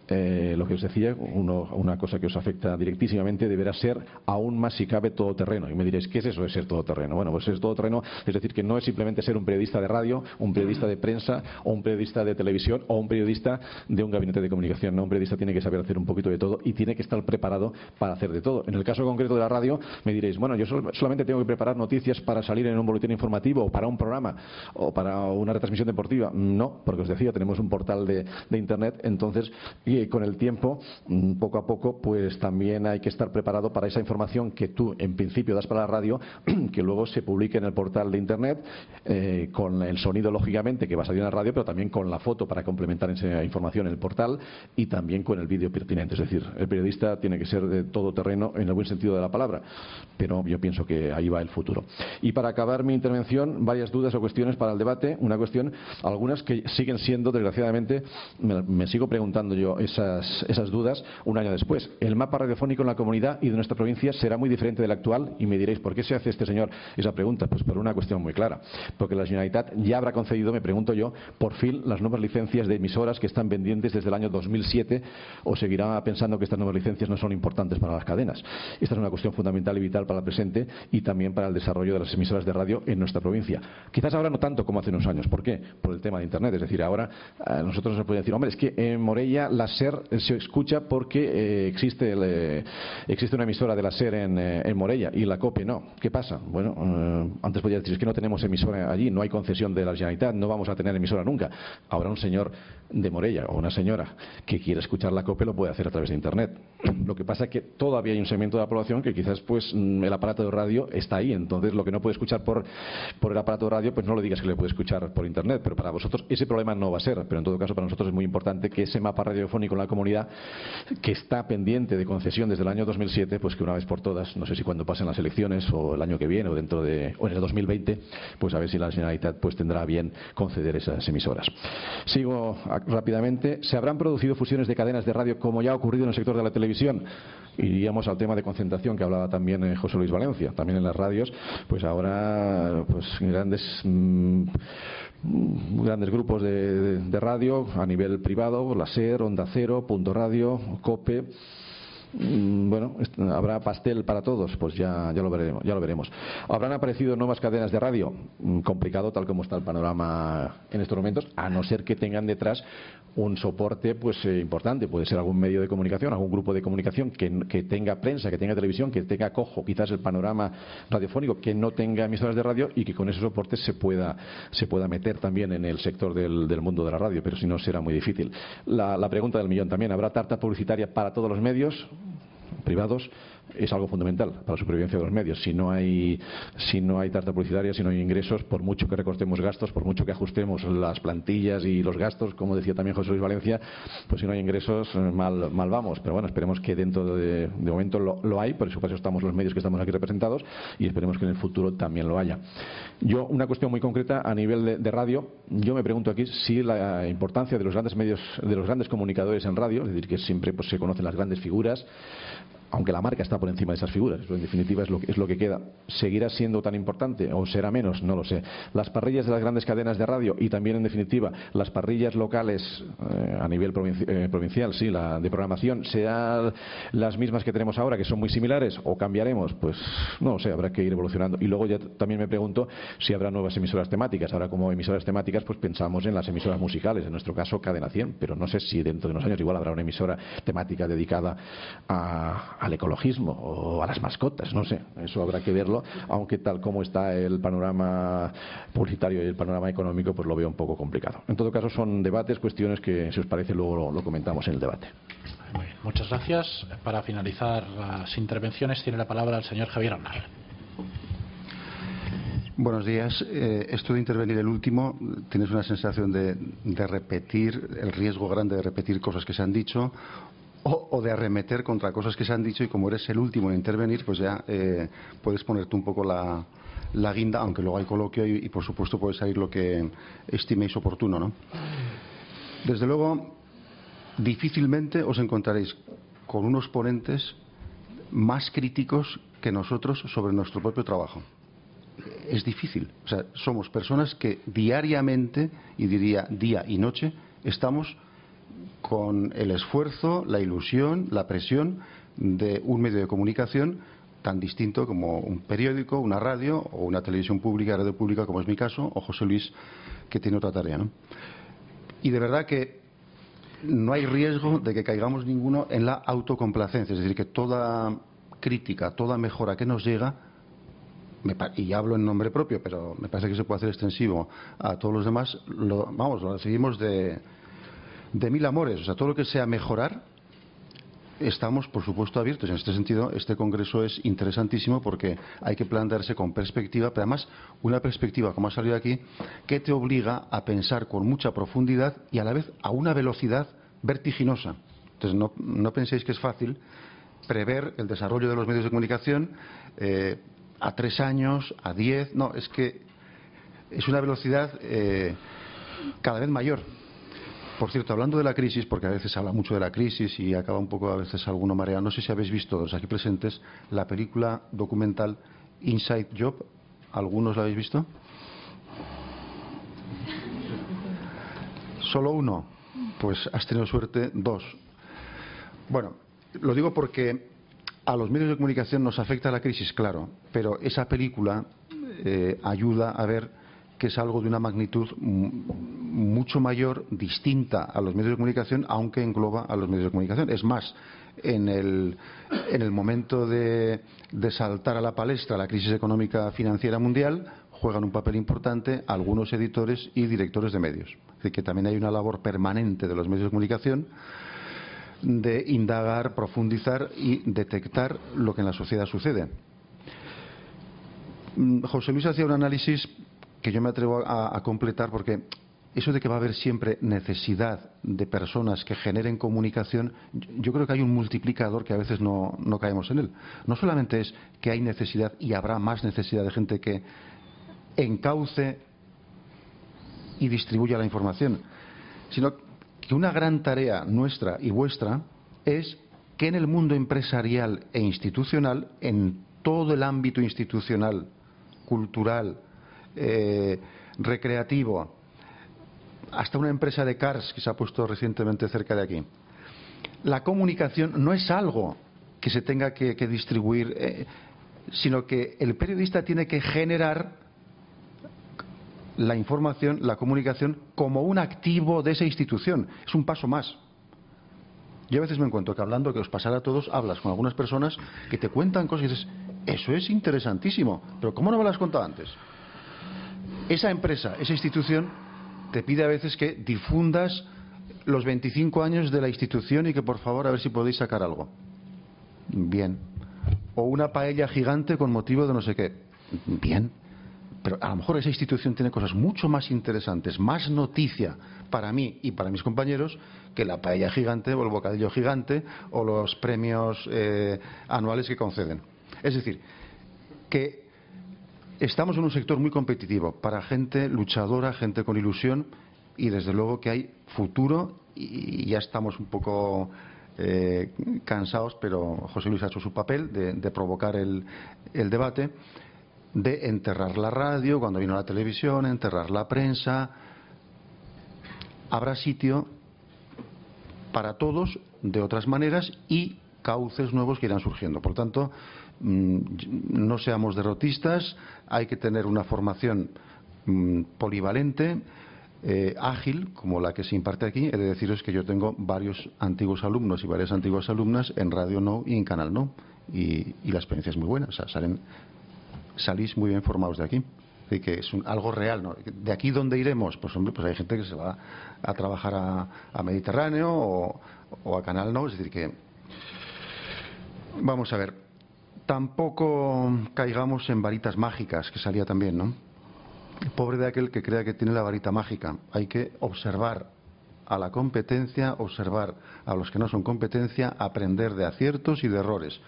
[SPEAKER 5] eh, lo que os decía, una cosa que os afecta directísimamente deberá ser aún más si cabe todoterreno. Y me diréis, ¿qué es eso de ser todoterreno? Bueno, pues es todoterreno, es decir, que no es simplemente ser un periodista de radio, un periodista de prensa o un periodista de televisión o un periodista de un gabinete de comunicación. No, un periodista tiene que saber hacer un poquito de todo y tiene que estar preparado para hacer de todo. En el caso concreto de la radio, me diréis, bueno, yo solamente tengo que preparar noticias para salir en un boletín informativo o para un programa o para una retransmisión deportiva. No, porque os decía, tenemos un portal de, Internet, entonces, y con el tiempo, mm, poco a poco, pues también hay que estar preparado para esa información que tú, en principio, das para la radio, que luego se publique en el portal de Internet, eh, con el sonido, lógicamente, que va a salir en la radio, pero también con la foto para complementar esa información en el portal y también con el vídeo pertinente. Es decir, el periodista tiene que ser de todo terreno en el buen sentido de la palabra, pero yo pienso que ahí va el futuro. Y para acabar mi intervención, varias dudas o cuestiones para el debate. Una cuestión, algunas que siguen siendo, desgraciadamente, me, sigo preguntando yo esas, dudas un año después. El mapa radiofónico en la comunidad y de nuestra provincia será muy diferente del actual y me diréis, ¿por qué se hace este señor esa pregunta? Pues por una cuestión muy clara. Porque la Generalitat ya habrá concedido, me pregunto yo, por fin las nuevas licencias de emisoras que están pendientes desde el año 2007 o seguirá pensando que estas nuevas licencias no son importantes para las cadenas. Esta es una cuestión fundamental y vital para el presente y también para el desarrollo de las emisoras de radio en nuestra provincia. Quizás ahora no tanto como hace unos años. ¿Por qué? Por el tema de Internet. Es decir, ahora eh, nosotros nos podemos decir, hombre, es que en Morella la SER se escucha porque eh, existe, eh, existe una emisora de la SER en, en, Morella y la COPE no. ¿Qué pasa? Bueno, antes podía decir, es que no tenemos emisora allí, no hay concesión de la Generalitat, no vamos a tener emisora nunca. Ahora un señor de Morella o una señora que quiere escuchar la COPE lo puede hacer a través de Internet. Lo que pasa es que todavía hay un segmento de la población que quizás pues mm, el aparato de radio está ahí, entonces lo que no puede escuchar por, por el aparato de radio, pues no le digas que le puede escuchar por Internet, pero para vosotros ese problema no va a ser, pero en todo caso para nosotros es muy importante que ese mapa radiofónico en la comunidad que está pendiente de concesión desde el año 2007, pues que una vez por todas, no sé si cuando pasen las elecciones o el año que viene o dentro de o en el 2020, pues a ver si la Generalitat pues tendrá bien conceder esas emisoras. Sigo rápidamente. ¿Se habrán producido fusiones de cadenas de radio como ya ha ocurrido en el sector de la televisión? Iríamos al tema de concentración que hablaba también eh, José Luis Valencia, también en las radios, pues ahora pues grandes mm, grandes grupos de, radio a nivel privado, la SER, Onda Cero, Punto Radio, COPE Mm, bueno, habrá pastel para todos, pues ya, ya, lo veremos, ya lo veremos. ¿Habrán aparecido nuevas cadenas de radio? Mm, complicado tal como está el panorama en estos momentos, a no ser que tengan detrás un soporte pues eh, importante, puede ser algún medio de comunicación, algún grupo de comunicación que, tenga prensa, que tenga televisión, que tenga cojo quizás el panorama radiofónico, que no tenga emisoras de radio y que con esos soportes se pueda, se pueda meter también en el sector del, del mundo de la radio, pero si no será muy difícil. La, la pregunta del millón también, ¿habrá tarta publicitaria para todos los medios? Privados es algo fundamental para la supervivencia de los medios. Si no hay, si no hay tarta publicitaria, si no hay ingresos, por mucho que recortemos gastos, por mucho que ajustemos las plantillas y los gastos, como decía también José Luis Valencia, pues si no hay ingresos, mal, mal vamos. Pero bueno, esperemos que dentro de, de momento lo, hay, por eso, estamos los medios que estamos aquí representados y esperemos que en el futuro también lo haya. Yo, una cuestión muy concreta a nivel de, radio, yo me pregunto aquí si la importancia de los grandes medios, de los grandes comunicadores en radio, es decir, que siempre pues, se conocen las grandes figuras, aunque la marca está por encima de esas figuras, en definitiva es lo, es lo que queda, ¿seguirá siendo tan importante o será menos? No lo sé. Las parrillas de las grandes cadenas de radio y también, en definitiva, las parrillas locales eh, a nivel eh, provincial, sí, la de programación, ¿serán las mismas que tenemos ahora, que son muy similares, o cambiaremos? Pues no lo sé, habrá que ir evolucionando. Y luego ya también me pregunto si habrá nuevas emisoras temáticas. Ahora, como emisoras temáticas, pues pensamos en las emisoras musicales, en nuestro caso, Cadena 100, pero no sé si dentro de unos años igual habrá una emisora temática dedicada a al ecologismo o a las mascotas, no sé, eso habrá que verlo, aunque tal como está el panorama publicitario y el panorama económico, pues lo veo un poco complicado. En todo caso, son debates, cuestiones que, si os parece, luego lo, comentamos en el debate.
[SPEAKER 2] muchas gracias. Para finalizar las intervenciones, tiene la palabra el señor Javier Arnal.
[SPEAKER 6] Buenos días. Eh, esto de intervenir el último, tienes una sensación de, de, repetir, el riesgo grande de repetir cosas que se han dicho o, de arremeter contra cosas que se han dicho y como eres el último en intervenir, pues ya eh, puedes ponerte un poco la, guinda, aunque luego hay coloquio y, por supuesto puede salir lo que estiméis oportuno. ¿no? Desde luego, difícilmente os encontraréis con unos ponentes más críticos que nosotros sobre nuestro propio trabajo. Es difícil. O sea, somos personas que diariamente, y diría día y noche, estamos con el esfuerzo, la ilusión, la presión de un medio de comunicación tan distinto como un periódico, una radio o una televisión pública, radio pública, como es mi caso, o José Luis, que tiene otra tarea. ¿no? Y de verdad que no hay riesgo de que caigamos ninguno en la autocomplacencia, es decir, que toda crítica, toda mejora que nos llega, y hablo en nombre propio, pero me parece que se puede hacer extensivo a todos los demás, lo, vamos, lo recibimos de, de mil amores, o sea, todo lo que sea mejorar, estamos, por supuesto, abiertos. En este sentido, este congreso es interesantísimo porque hay que plantearse con perspectiva, pero además una perspectiva, como ha salido aquí, que te obliga a pensar con mucha profundidad y a la vez a una velocidad vertiginosa. Entonces, no, no penséis que es fácil prever el desarrollo de los medios de comunicación eh, a tres años, a diez. No, es que es una velocidad eh, cada vez mayor. Por cierto, hablando de la crisis, porque a veces habla mucho de la crisis y acaba un poco a veces alguno mareado, no sé si habéis visto, los aquí presentes, la película documental Inside Job. ¿Algunos la habéis visto? Solo uno. Pues has tenido suerte, dos. Bueno, lo digo porque a los medios de comunicación nos afecta la crisis, claro, pero esa película eh, ayuda a ver que es algo de una magnitud mucho mayor, distinta a los medios de comunicación, aunque engloba a los medios de comunicación. Es más, en el, en el momento de, de saltar a la palestra la crisis económica financiera mundial, juegan un papel importante algunos editores y directores de medios. Es decir, que también hay una labor permanente de los medios de comunicación de indagar, profundizar y detectar lo que en la sociedad sucede. Mm, José Luis hacía un análisis que yo me atrevo a, completar porque eso de que va a haber siempre necesidad de personas que generen comunicación, yo creo que hay un multiplicador que a veces no, caemos en él. No solamente es que hay necesidad y habrá más necesidad de gente que encauce y distribuya la información, sino que una gran tarea nuestra y vuestra es que en el mundo empresarial e institucional, en todo el ámbito institucional, cultural, eh, recreativo, hasta una empresa de cars que se ha puesto recientemente cerca de aquí. La comunicación no es algo que se tenga que, distribuir, eh, sino que el periodista tiene que generar la información, la comunicación, como un activo de esa institución. Es un paso más. Yo a veces me encuentro que hablando, que os pasará a todos, hablas con algunas personas que te cuentan cosas y dices, eso es interesantísimo, pero ¿cómo no me lo has contado antes? Esa empresa, esa institución, te pide a veces que difundas los 25 años de la institución y que por favor a ver si podéis sacar algo. Bien. O una paella gigante con motivo de no sé qué. Bien. Pero a lo mejor esa institución tiene cosas mucho más interesantes, más noticia para mí y para mis compañeros que la paella gigante o el bocadillo gigante o los premios eh, anuales que conceden. Es decir, que Estamos en un sector muy competitivo para gente luchadora, gente con ilusión y desde luego que hay futuro y ya estamos un poco eh, cansados, pero José Luis ha hecho su papel de, provocar el, debate, de enterrar la radio cuando vino la televisión, enterrar la prensa. Habrá sitio para todos de otras maneras y cauces nuevos que irán surgiendo. Por tanto, Mm, no seamos derrotistas, hay que tener una formación mm, polivalente, eh, ágil, como la que se imparte aquí. He de deciros que yo tengo varios antiguos alumnos y varias antiguas alumnas en Radio No y en Canal No, y, la experiencia es muy buena. O sea, salen, salís muy bien formados de aquí. De que es algo real. ¿no? De aquí donde iremos, pues hombre, pues hay gente que se va a trabajar a, Mediterráneo o, o a Canal No, es decir que vamos a ver tampoco caigamos en varitas mágicas, que salía también, ¿no? Pobre de aquel que crea que tiene la varita mágica. Hay que observar a la competencia, observar a los que no son competencia, aprender de aciertos y de errores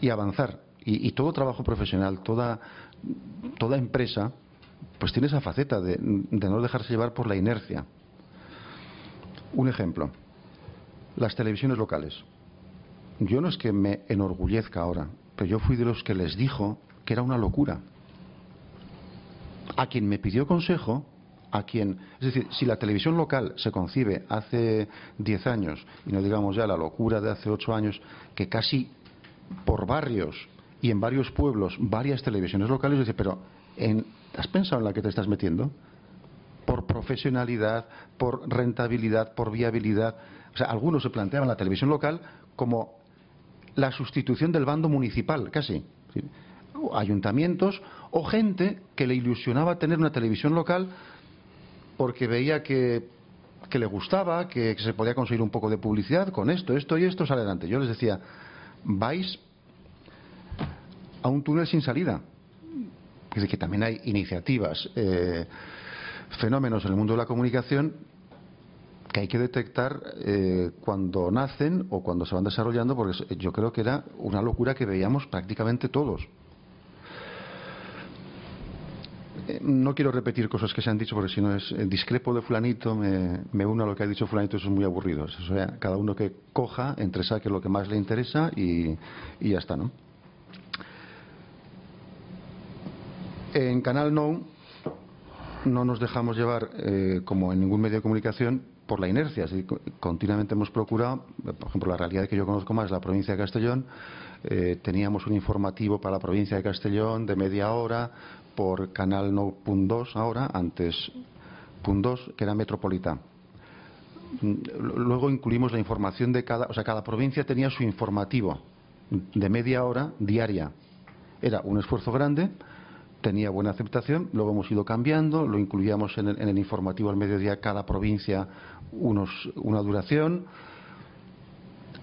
[SPEAKER 6] y avanzar. Y, todo trabajo profesional, toda, empresa, pues tiene esa faceta de no dejarse llevar por la inercia. Un ejemplo, las televisiones locales yo no es que me enorgullezca ahora, pero yo fui de los que les dijo que era una locura. A quien me pidió consejo, a quien, es decir, si la televisión local se concibe hace 10 años, y no digamos ya la locura de hace 8 años, que casi por barrios y en varios pueblos, varias televisiones locales, dice, pero ¿has pensado en la que te estás metiendo? Por profesionalidad, por rentabilidad, por viabilidad. O sea, algunos se planteaban la televisión local como la sustitución del bando municipal, casi. Ayuntamientos o gente que le ilusionaba tener una televisión local porque veía que, le gustaba, que, se podía conseguir un poco de publicidad con esto, esto y esto, sale adelante. Yo les decía, vais a un túnel sin salida. Es decir, que también hay iniciativas, eh, fenómenos en el mundo de la comunicación que hay que detectar eh, cuando nacen o cuando se van desarrollando, porque yo creo que era una locura que veíamos prácticamente todos. Eh, no quiero repetir cosas que se han dicho porque si no es eh, discrepo de fulanito, me, uno a lo que ha dicho fulanito, eso es muy aburrido. cada uno que coja, entre saque lo que más le interesa y, ya está, ¿no? En Canal No no nos dejamos llevar, como en ningún medio de comunicación, por la inercia. continuamente hemos procurado, por ejemplo, la realidad que yo conozco más es la provincia de Castellón. teníamos un informativo para la provincia de Castellón de media hora, por Canal No 2 ahora, antes .2, que era Metropolitana. Luego incluimos la información de cada, o sea, cada provincia tenía su informativo de media hora diaria. Era un esfuerzo grande, tenía buena aceptación, luego hemos ido cambiando, lo incluíamos en el, informativo al mediodía, cada provincia unos, una duración.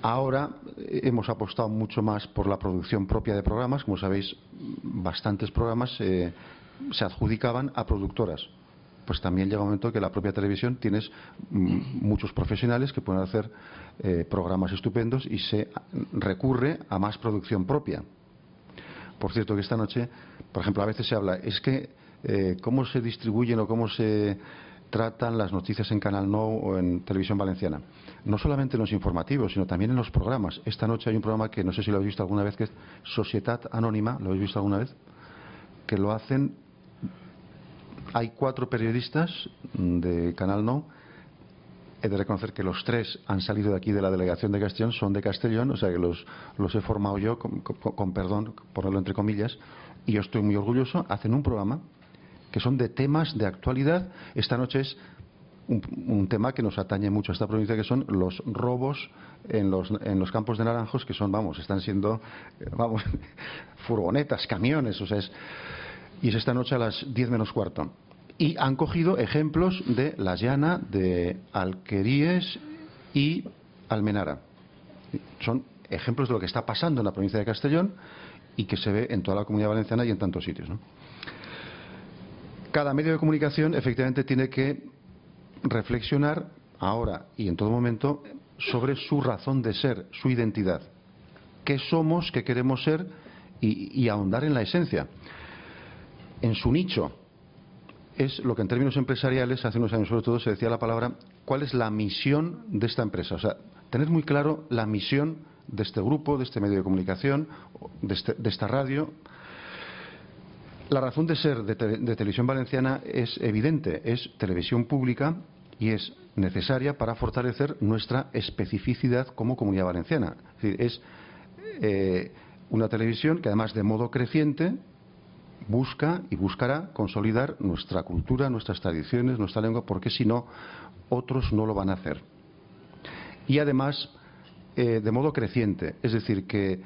[SPEAKER 6] Ahora eh, hemos apostado mucho más por la producción propia de programas. Como sabéis, bastantes programas eh, se adjudicaban a productoras. Pues también llega un momento que la propia televisión tienes mm, muchos profesionales que pueden hacer eh, programas estupendos y se recurre a más producción propia. Por cierto, que esta noche, por ejemplo, a veces se habla, es que cómo se distribuyen o cómo se tratan las noticias en Canal No o en Televisión Valenciana. No solamente en los informativos, sino también en los programas. Esta noche hay un programa que no sé si lo habéis visto alguna vez, que es Sociedad Anónima, ¿lo habéis visto alguna vez? Que lo hacen. Hay cuatro periodistas de Canal No. He de reconocer que los tres han salido de aquí de la delegación de Castellón, son de Castellón, o sea que los, los he formado yo, con, perdón, ponerlo entre comillas, y yo estoy muy orgulloso. Hacen un programa que son de temas de actualidad. Esta noche es un, tema que nos atañe mucho a esta provincia, que son los robos en los, en los campos de naranjos, que son, vamos, están siendo, eh, vamos, furgonetas, camiones, o sea, es, y es esta noche a las 10 menos cuarto. Y han cogido ejemplos de La Llana, de Alqueríes y Almenara. Son ejemplos de lo que está pasando en la provincia de Castellón y que se ve en toda la comunidad valenciana y en tantos sitios. cada medio de comunicación efectivamente tiene que reflexionar ahora y en todo momento sobre su razón de ser, su identidad. ¿Qué somos, qué queremos ser y, ahondar en la esencia? En su nicho. Es lo que en términos empresariales, hace unos años sobre todo, se decía la palabra, ¿cuál es la misión de esta empresa? O sea, tener muy claro la misión de este grupo, de este medio de comunicación, de, este, de esta radio, la razón de ser de, Televisión Valenciana es evidente, es televisión pública y es necesaria para fortalecer nuestra especificidad como comunidad valenciana. Es, decir, es eh, una televisión que además de modo creciente busca y buscará consolidar nuestra cultura, nuestras tradiciones, nuestra lengua, porque si no, otros no lo van a hacer. Y además, eh, de modo creciente, es decir, que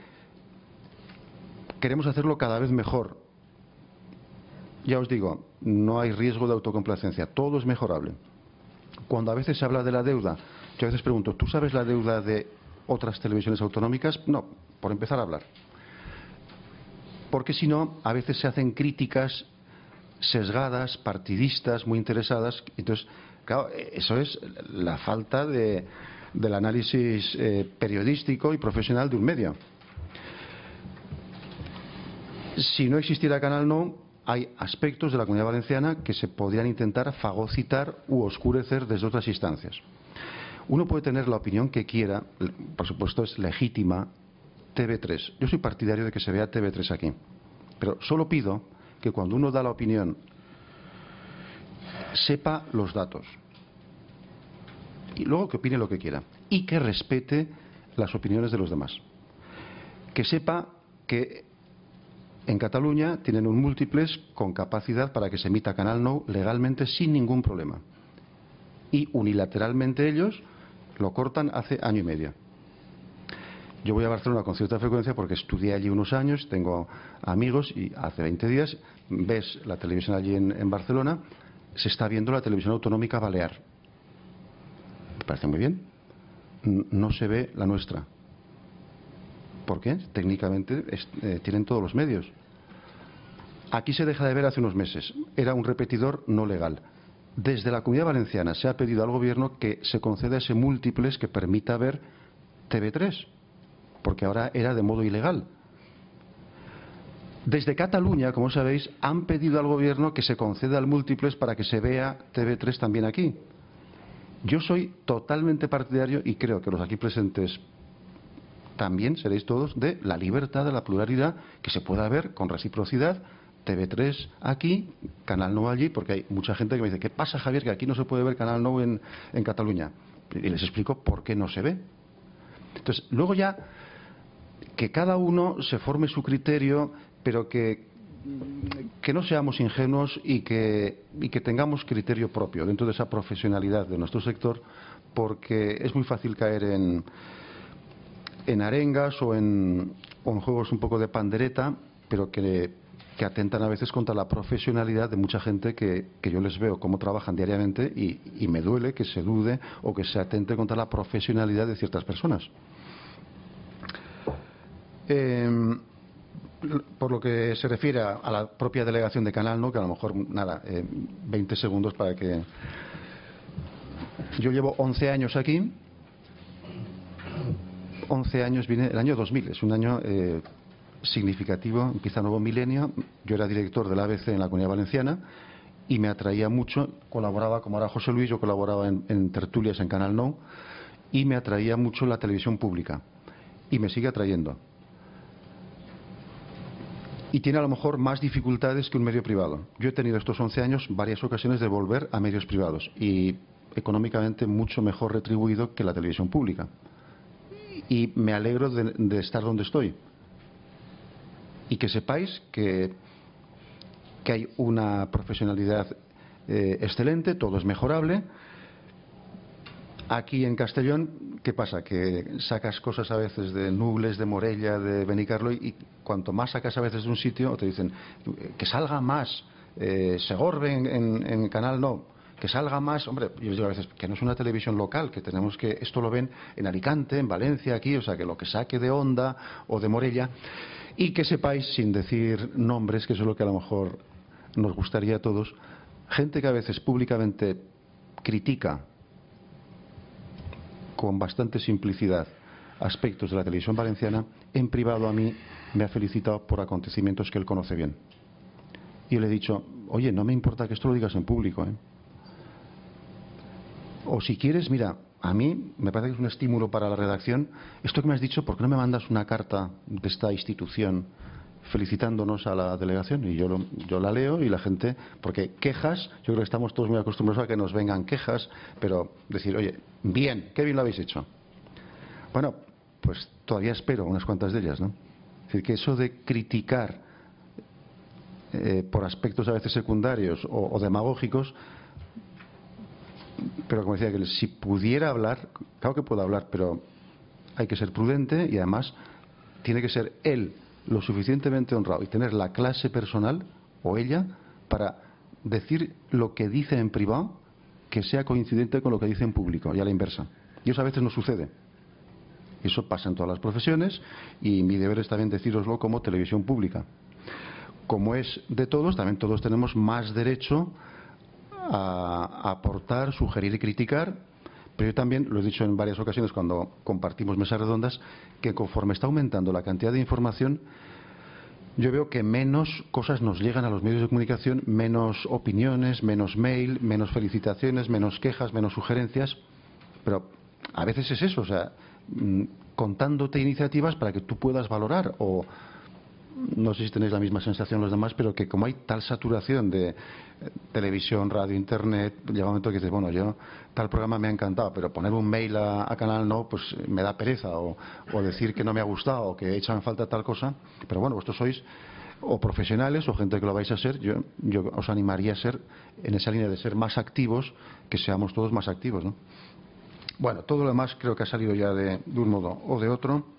[SPEAKER 6] queremos hacerlo cada vez mejor, ya os digo, no hay riesgo de autocomplacencia, todo es mejorable. Cuando a veces se habla de la deuda, yo a veces pregunto, ¿tú sabes la deuda de otras televisiones autonómicas? No, por empezar a hablar. Porque si no, a veces se hacen críticas sesgadas, partidistas, muy interesadas. Entonces, claro, eso es la falta de, del análisis eh, periodístico y profesional de un medio. Si no existiera Canal No, hay aspectos de la comunidad valenciana que se podrían intentar fagocitar u oscurecer desde otras instancias. Uno puede tener la opinión que quiera, por supuesto es legítima, TV3. Yo soy partidario de que se vea TV3 aquí. Pero solo pido que cuando uno da la opinión sepa los datos. Y luego que opine lo que quiera. Y que respete las opiniones de los demás. Que sepa que en Cataluña tienen un múltiples con capacidad para que se emita Canal No legalmente sin ningún problema. Y unilateralmente ellos lo cortan hace año y medio. Yo voy a Barcelona con cierta frecuencia porque estudié allí unos años, tengo amigos y hace 20 días ves la televisión allí en, Barcelona, se está viendo la televisión autonómica balear. Me parece muy bien. No se ve la nuestra. ¿Por qué? Técnicamente eh, tienen todos los medios. Aquí se deja de ver hace unos meses. Era un repetidor no legal. Desde la Comunidad Valenciana se ha pedido al Gobierno que se conceda ese múltiples que permita ver TV3 porque ahora era de modo ilegal. Desde Cataluña, como sabéis, han pedido al gobierno que se conceda el múltiples para que se vea TV3 también aquí. Yo soy totalmente partidario y creo que los aquí presentes también seréis todos de la libertad, de la pluralidad, que se pueda ver con reciprocidad TV3 aquí, Canal No allí, porque hay mucha gente que me dice, ¿qué pasa Javier? Que aquí no se puede ver Canal en, en Cataluña. Y les explico por qué no se ve. Entonces, luego ya que cada uno se forme su criterio, pero que, que no seamos ingenuos y que, y que tengamos criterio propio dentro de esa profesionalidad de nuestro sector, porque es muy fácil caer en, en arengas o en, en juegos un poco de pandereta, pero que, que, atentan a veces contra la profesionalidad de mucha gente que, que yo les veo cómo trabajan diariamente y, y, me duele que se dude o que se atente contra la profesionalidad de ciertas personas. Eh, por lo que se refiere a, la propia delegación de Canal, ¿no? que a lo mejor, nada, 20 eh, segundos para que... Yo llevo 11 años aquí, 11 años, vine el año 2000, es un año eh, significativo, empieza nuevo milenio, yo era director del ABC en la Comunidad Valenciana y me atraía mucho, colaboraba, como ahora José Luis, yo colaboraba en tertulias en Canal No, y me atraía mucho la televisión pública, y me sigue atrayendo y tiene a lo mejor más dificultades que un medio privado. Yo he tenido estos 11 años varias ocasiones de volver a medios privados y económicamente mucho mejor retribuido que la televisión pública. Y me alegro de, estar donde estoy. Y que sepáis que, que hay una profesionalidad eh, excelente, todo es mejorable Aquí en Castellón, ¿qué pasa? Que sacas cosas a veces de Nubles, de Morella, de Benicarlo y cuanto más sacas a veces de un sitio, te dicen que salga más, eh, Segorbe en, en, Canal No, que salga más, hombre, yo digo a veces que no es una televisión local, que tenemos que, esto lo ven en Alicante, en Valencia, aquí, o sea, que lo que saque de Onda o de Morella, y que sepáis, sin decir nombres, que eso es lo que a lo mejor nos gustaría a todos, gente que a veces públicamente critica con bastante simplicidad aspectos de la televisión valenciana, en privado a mí me ha felicitado por acontecimientos que él conoce bien. Y le he dicho, oye, no me importa que esto lo digas en público. ¿eh? O si quieres, mira, a mí me parece que es un estímulo para la redacción. Esto que me has dicho, ¿por qué no me mandas una carta de esta institución felicitándonos a la delegación y yo, yo la leo y la gente, porque quejas, yo creo que estamos todos muy acostumbrados a que nos vengan quejas, pero decir, oye, bien, qué bien lo habéis hecho. Bueno, pues todavía espero unas cuantas de ellas, ¿no? Es decir, que eso de criticar eh, por aspectos a veces secundarios o, demagógicos, pero como decía, que si pudiera hablar, claro que puedo hablar, pero hay que ser prudente y además tiene que ser él lo suficientemente honrado y tener la clase personal o ella para decir lo que dice en privado que sea coincidente con lo que dice en público y a la inversa. Y eso a veces no sucede. Eso pasa en todas las profesiones y mi deber es también deciroslo como televisión pública. Como es de todos, también todos tenemos más derecho a aportar, sugerir y criticar pero yo también, lo he dicho en varias ocasiones cuando compartimos mesas redondas, que conforme está aumentando la cantidad de información, yo veo que menos cosas nos llegan a los medios de comunicación, menos opiniones, menos mail, menos felicitaciones, menos quejas, menos sugerencias. Pero a veces es eso, o sea, mm, contándote iniciativas para que tú puedas valorar o no sé si tenéis la misma sensación los demás, pero que como hay tal saturación de eh, televisión, radio, internet, llega un momento que dices, bueno, yo tal programa me ha encantado, pero poner un mail a, canal no, pues me da pereza, o, decir que no me ha gustado, o que echan falta tal cosa. Pero bueno, vosotros sois o profesionales o gente que lo vais a ser, yo, yo os animaría a ser en esa línea de ser más activos, que seamos todos más activos, ¿no? Bueno, todo lo demás creo que ha salido ya de un modo o de otro.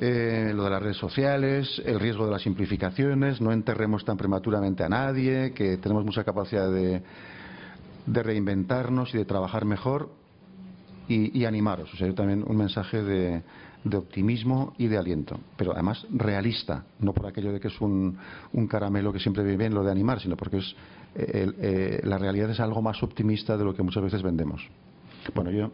[SPEAKER 6] Eh, lo de las redes sociales, el riesgo de las simplificaciones, no enterremos tan prematuramente a nadie, que tenemos mucha capacidad de, reinventarnos y de trabajar mejor y, animaros. O sea, también un mensaje de, optimismo y de aliento, pero además realista, no por aquello de que es un, caramelo que siempre vive bien lo de animar, sino porque es, eh, eh, la realidad es algo más optimista de lo que muchas veces vendemos. Bueno, yo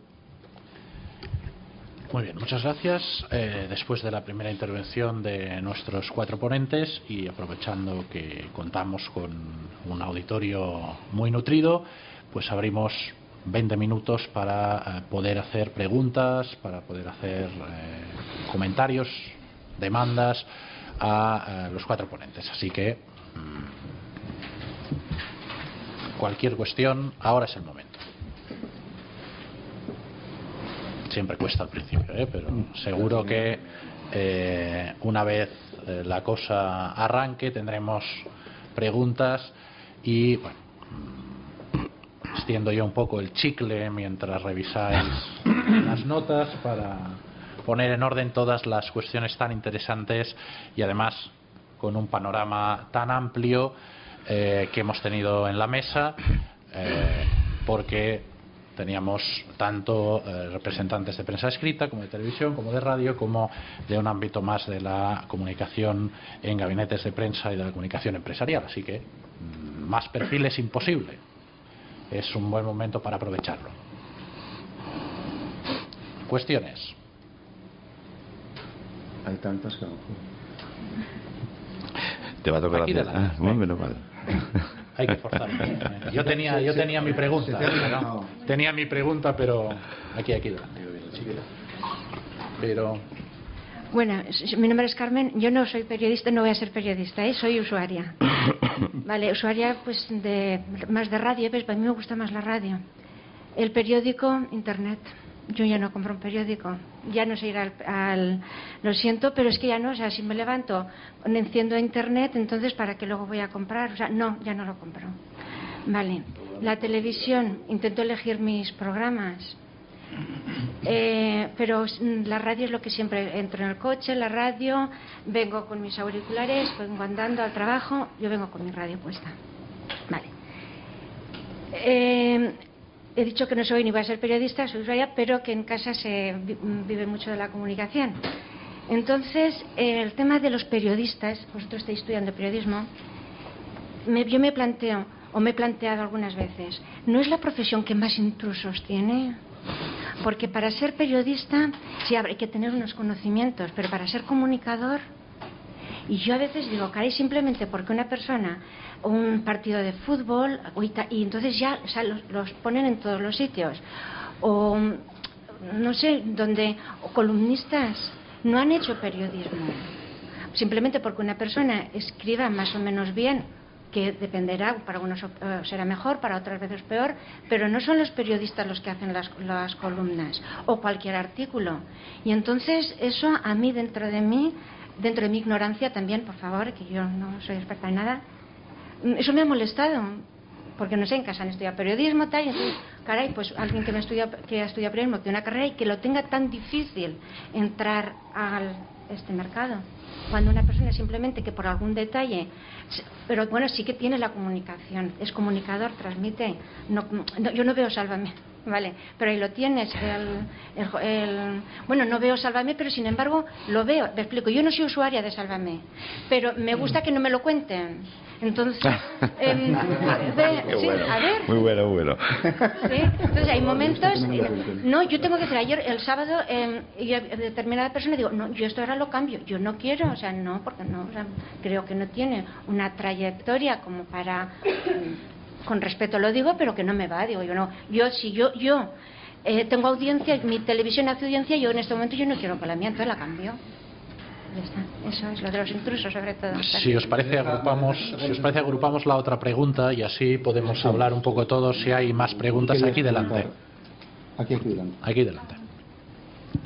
[SPEAKER 2] muy bien, muchas gracias. Eh, después de la primera intervención de nuestros cuatro ponentes y aprovechando que contamos con un auditorio muy nutrido, pues abrimos 20 minutos para eh, poder hacer preguntas, para poder hacer eh, comentarios, demandas a los cuatro ponentes. Así que mm, cualquier cuestión, ahora es el momento. Siempre cuesta al principio, ¿eh? pero seguro que eh, una vez eh, la cosa arranque tendremos preguntas y bueno, extiendo yo un poco el chicle mientras revisáis las notas para poner en orden todas las cuestiones tan interesantes y además con un panorama tan amplio que hemos tenido en la mesa porque teníamos tanto eh, representantes de prensa escrita como de televisión, como de radio, como de un ámbito más de la comunicación en gabinetes de prensa y de la comunicación empresarial. Así que mm, más perfiles imposible. Es un buen momento para aprovecharlo. Cuestiones.
[SPEAKER 6] Hay tantas que
[SPEAKER 4] Te va a tocar
[SPEAKER 2] hacer. Ah, bueno, vale. Hay que forzar. Yo tenía, yo tenía mi pregunta, tenía mi pregunta, pero aquí, aquí Pero
[SPEAKER 7] bueno, mi nombre es Carmen. Yo no soy periodista, no voy a ser periodista, ¿eh? soy usuaria. Vale, usuaria pues de más de radio, pues a mí me gusta más la radio. El periódico, internet yo ya no compro un periódico, ya no sé ir al, Lo siento, pero es que ya no, o sea, si me levanto, enciendo internet, entonces ¿para qué luego voy a comprar? O sea, no, ya no lo compro. Vale. La televisión, intento elegir mis programas, eh, pero la radio es lo que siempre entro en el coche, la radio, vengo con mis auriculares, vengo andando al trabajo, yo vengo con mi radio puesta. Vale. Eh, he dicho que no soy ni voy a ser periodista, soy usuaria, pero que en casa se vive mucho de la comunicación. Entonces, el tema de los periodistas, vosotros estáis estudiando periodismo, yo me planteo, o me he planteado algunas veces, ¿no es la profesión que más intrusos tiene? Porque para ser periodista sí hay que tener unos conocimientos, pero para ser comunicador, y yo a veces digo, caray, simplemente porque una persona un partido de fútbol y entonces ya los, ponen en todos los sitios. O no sé, donde columnistas no han hecho periodismo. Simplemente porque una persona escriba más o menos bien, que dependerá, para unos eh, será mejor, para otras veces peor, pero no son los periodistas los que hacen las, las columnas o cualquier artículo. Y entonces eso a mí dentro de mí, dentro de mi ignorancia también, por favor, que yo no soy experta en nada, eso me ha molestado, porque no sé, en casa han estudiado periodismo, tal, y entonces, caray, pues alguien que, me estudia, que ha estudiado periodismo, que una carrera y que lo tenga tan difícil entrar a este mercado. Cuando una persona simplemente que por algún detalle, pero bueno, sí que tiene la comunicación, es comunicador, transmite. No, yo no veo Sálvame, ¿vale? Pero ahí lo tienes. El, bueno, no veo Sálvame, pero sin embargo lo veo. Me explico, yo no soy usuaria de Sálvame, pero me gusta que no me lo cuenten. Entonces, em, sí, a ver.
[SPEAKER 4] Muy bueno, muy bueno.
[SPEAKER 7] ¿Sí? Entonces hay momentos. No, yo tengo que decir, ayer, el sábado, eh, y determinada persona digo, no, yo esto ahora lo cambio. Yo no quiero, o sea, no, porque no, creo que no tiene una trayectoria como para. Con respeto lo digo, pero que no me va. Digo, yo no. Yo, si yo, yo eh, tengo audiencia, mi televisión hace audiencia, yo en este momento yo no quiero que la mía, entonces la cambio. Eso es lo de los intrusos, sobre todo.
[SPEAKER 2] Si os parece, agrupamos, si os parece, agrupamos la otra pregunta y así podemos hablar un poco todos. Si hay más preguntas, aquí delante.
[SPEAKER 6] Aquí, aquí delante.
[SPEAKER 2] Aquí delante.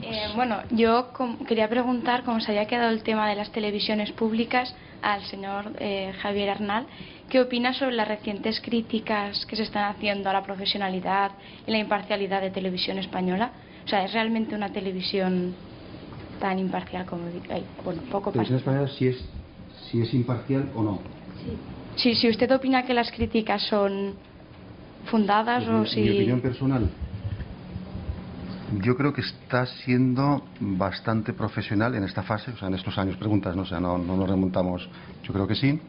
[SPEAKER 8] Eh, bueno, yo quería preguntar cómo se había quedado el tema de las televisiones públicas al señor eh, Javier Arnal. ¿Qué opina sobre las recientes críticas que se están haciendo a la profesionalidad y la imparcialidad de televisión española? O sea, ¿es realmente una televisión tan imparcial como hay, bueno, poco
[SPEAKER 6] televisión española si es si es imparcial o no.
[SPEAKER 8] Sí. si usted opina que las críticas son fundadas
[SPEAKER 6] pues
[SPEAKER 8] o si
[SPEAKER 6] mi opinión personal yo creo que está siendo bastante profesional en esta fase, o sea, en estos años, preguntas, ¿no? O sea, no, no nos remontamos, yo creo que sí.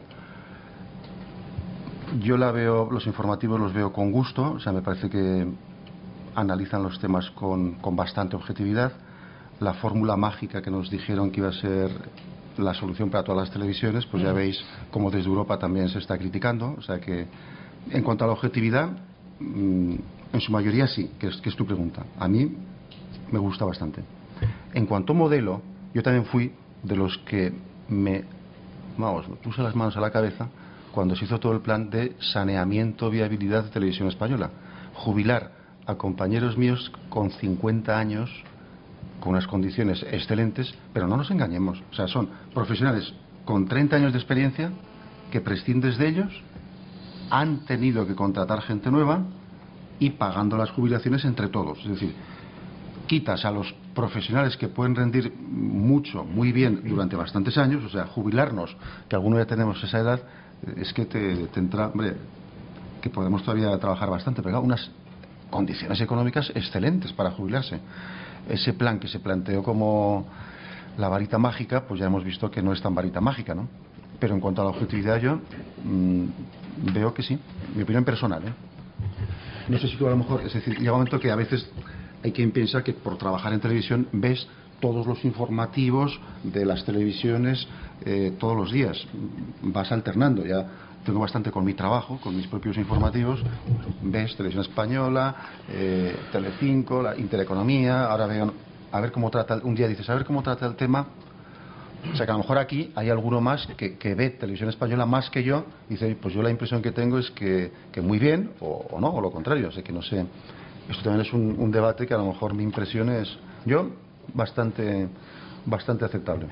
[SPEAKER 6] Yo la veo, los informativos los veo con gusto, o sea, me parece que analizan los temas con, con bastante objetividad. La fórmula mágica que nos dijeron que iba a ser la solución para todas las televisiones, pues ya mm. veis cómo desde Europa también se está criticando. O sea que, en cuanto a la objetividad, mm, en su mayoría sí, que es, que es tu pregunta. A mí me gusta bastante. En cuanto a modelo, yo también fui de los que me, vamos, me puse las manos a la cabeza cuando se hizo todo el plan de saneamiento, viabilidad de televisión española. Jubilar a compañeros míos con 50 años, con unas condiciones excelentes, pero no nos engañemos. O sea, son profesionales con 30 años de experiencia que prescindes de ellos, han tenido que contratar gente nueva y pagando las jubilaciones entre todos. Es decir, quitas a los profesionales que pueden rendir mucho, muy bien durante bastantes años, o sea, jubilarnos, que algunos ya tenemos esa edad, es que te, entra, hombre, que podemos todavía trabajar bastante, pero unas condiciones económicas excelentes para jubilarse. Ese plan que se planteó como la varita mágica, pues ya hemos visto que no es tan varita mágica, ¿no? Pero en cuanto a la objetividad yo mm, veo que sí, mi opinión personal, ¿eh? No sé si tú a lo mejor, es decir, llega un momento que a veces hay quien piensa que por trabajar en televisión ves todos los informativos de las televisiones eh, todos los días. Vas alternando, ya tengo bastante con mi trabajo, con mis propios informativos. Ves Televisión Española, eh, Telecinco, la Intereconomía, ahora veo a ver cómo trata, un día dices, a ver cómo trata el tema. O sea que a lo mejor aquí hay alguno más que, ve televisión española más que yo, y dice, pues yo la impresión que tengo es que, muy bien, o, o, no, o lo contrario, o que no sé. Esto también es un, debate que a lo mejor mi impresión es, yo, bastante, bastante aceptable.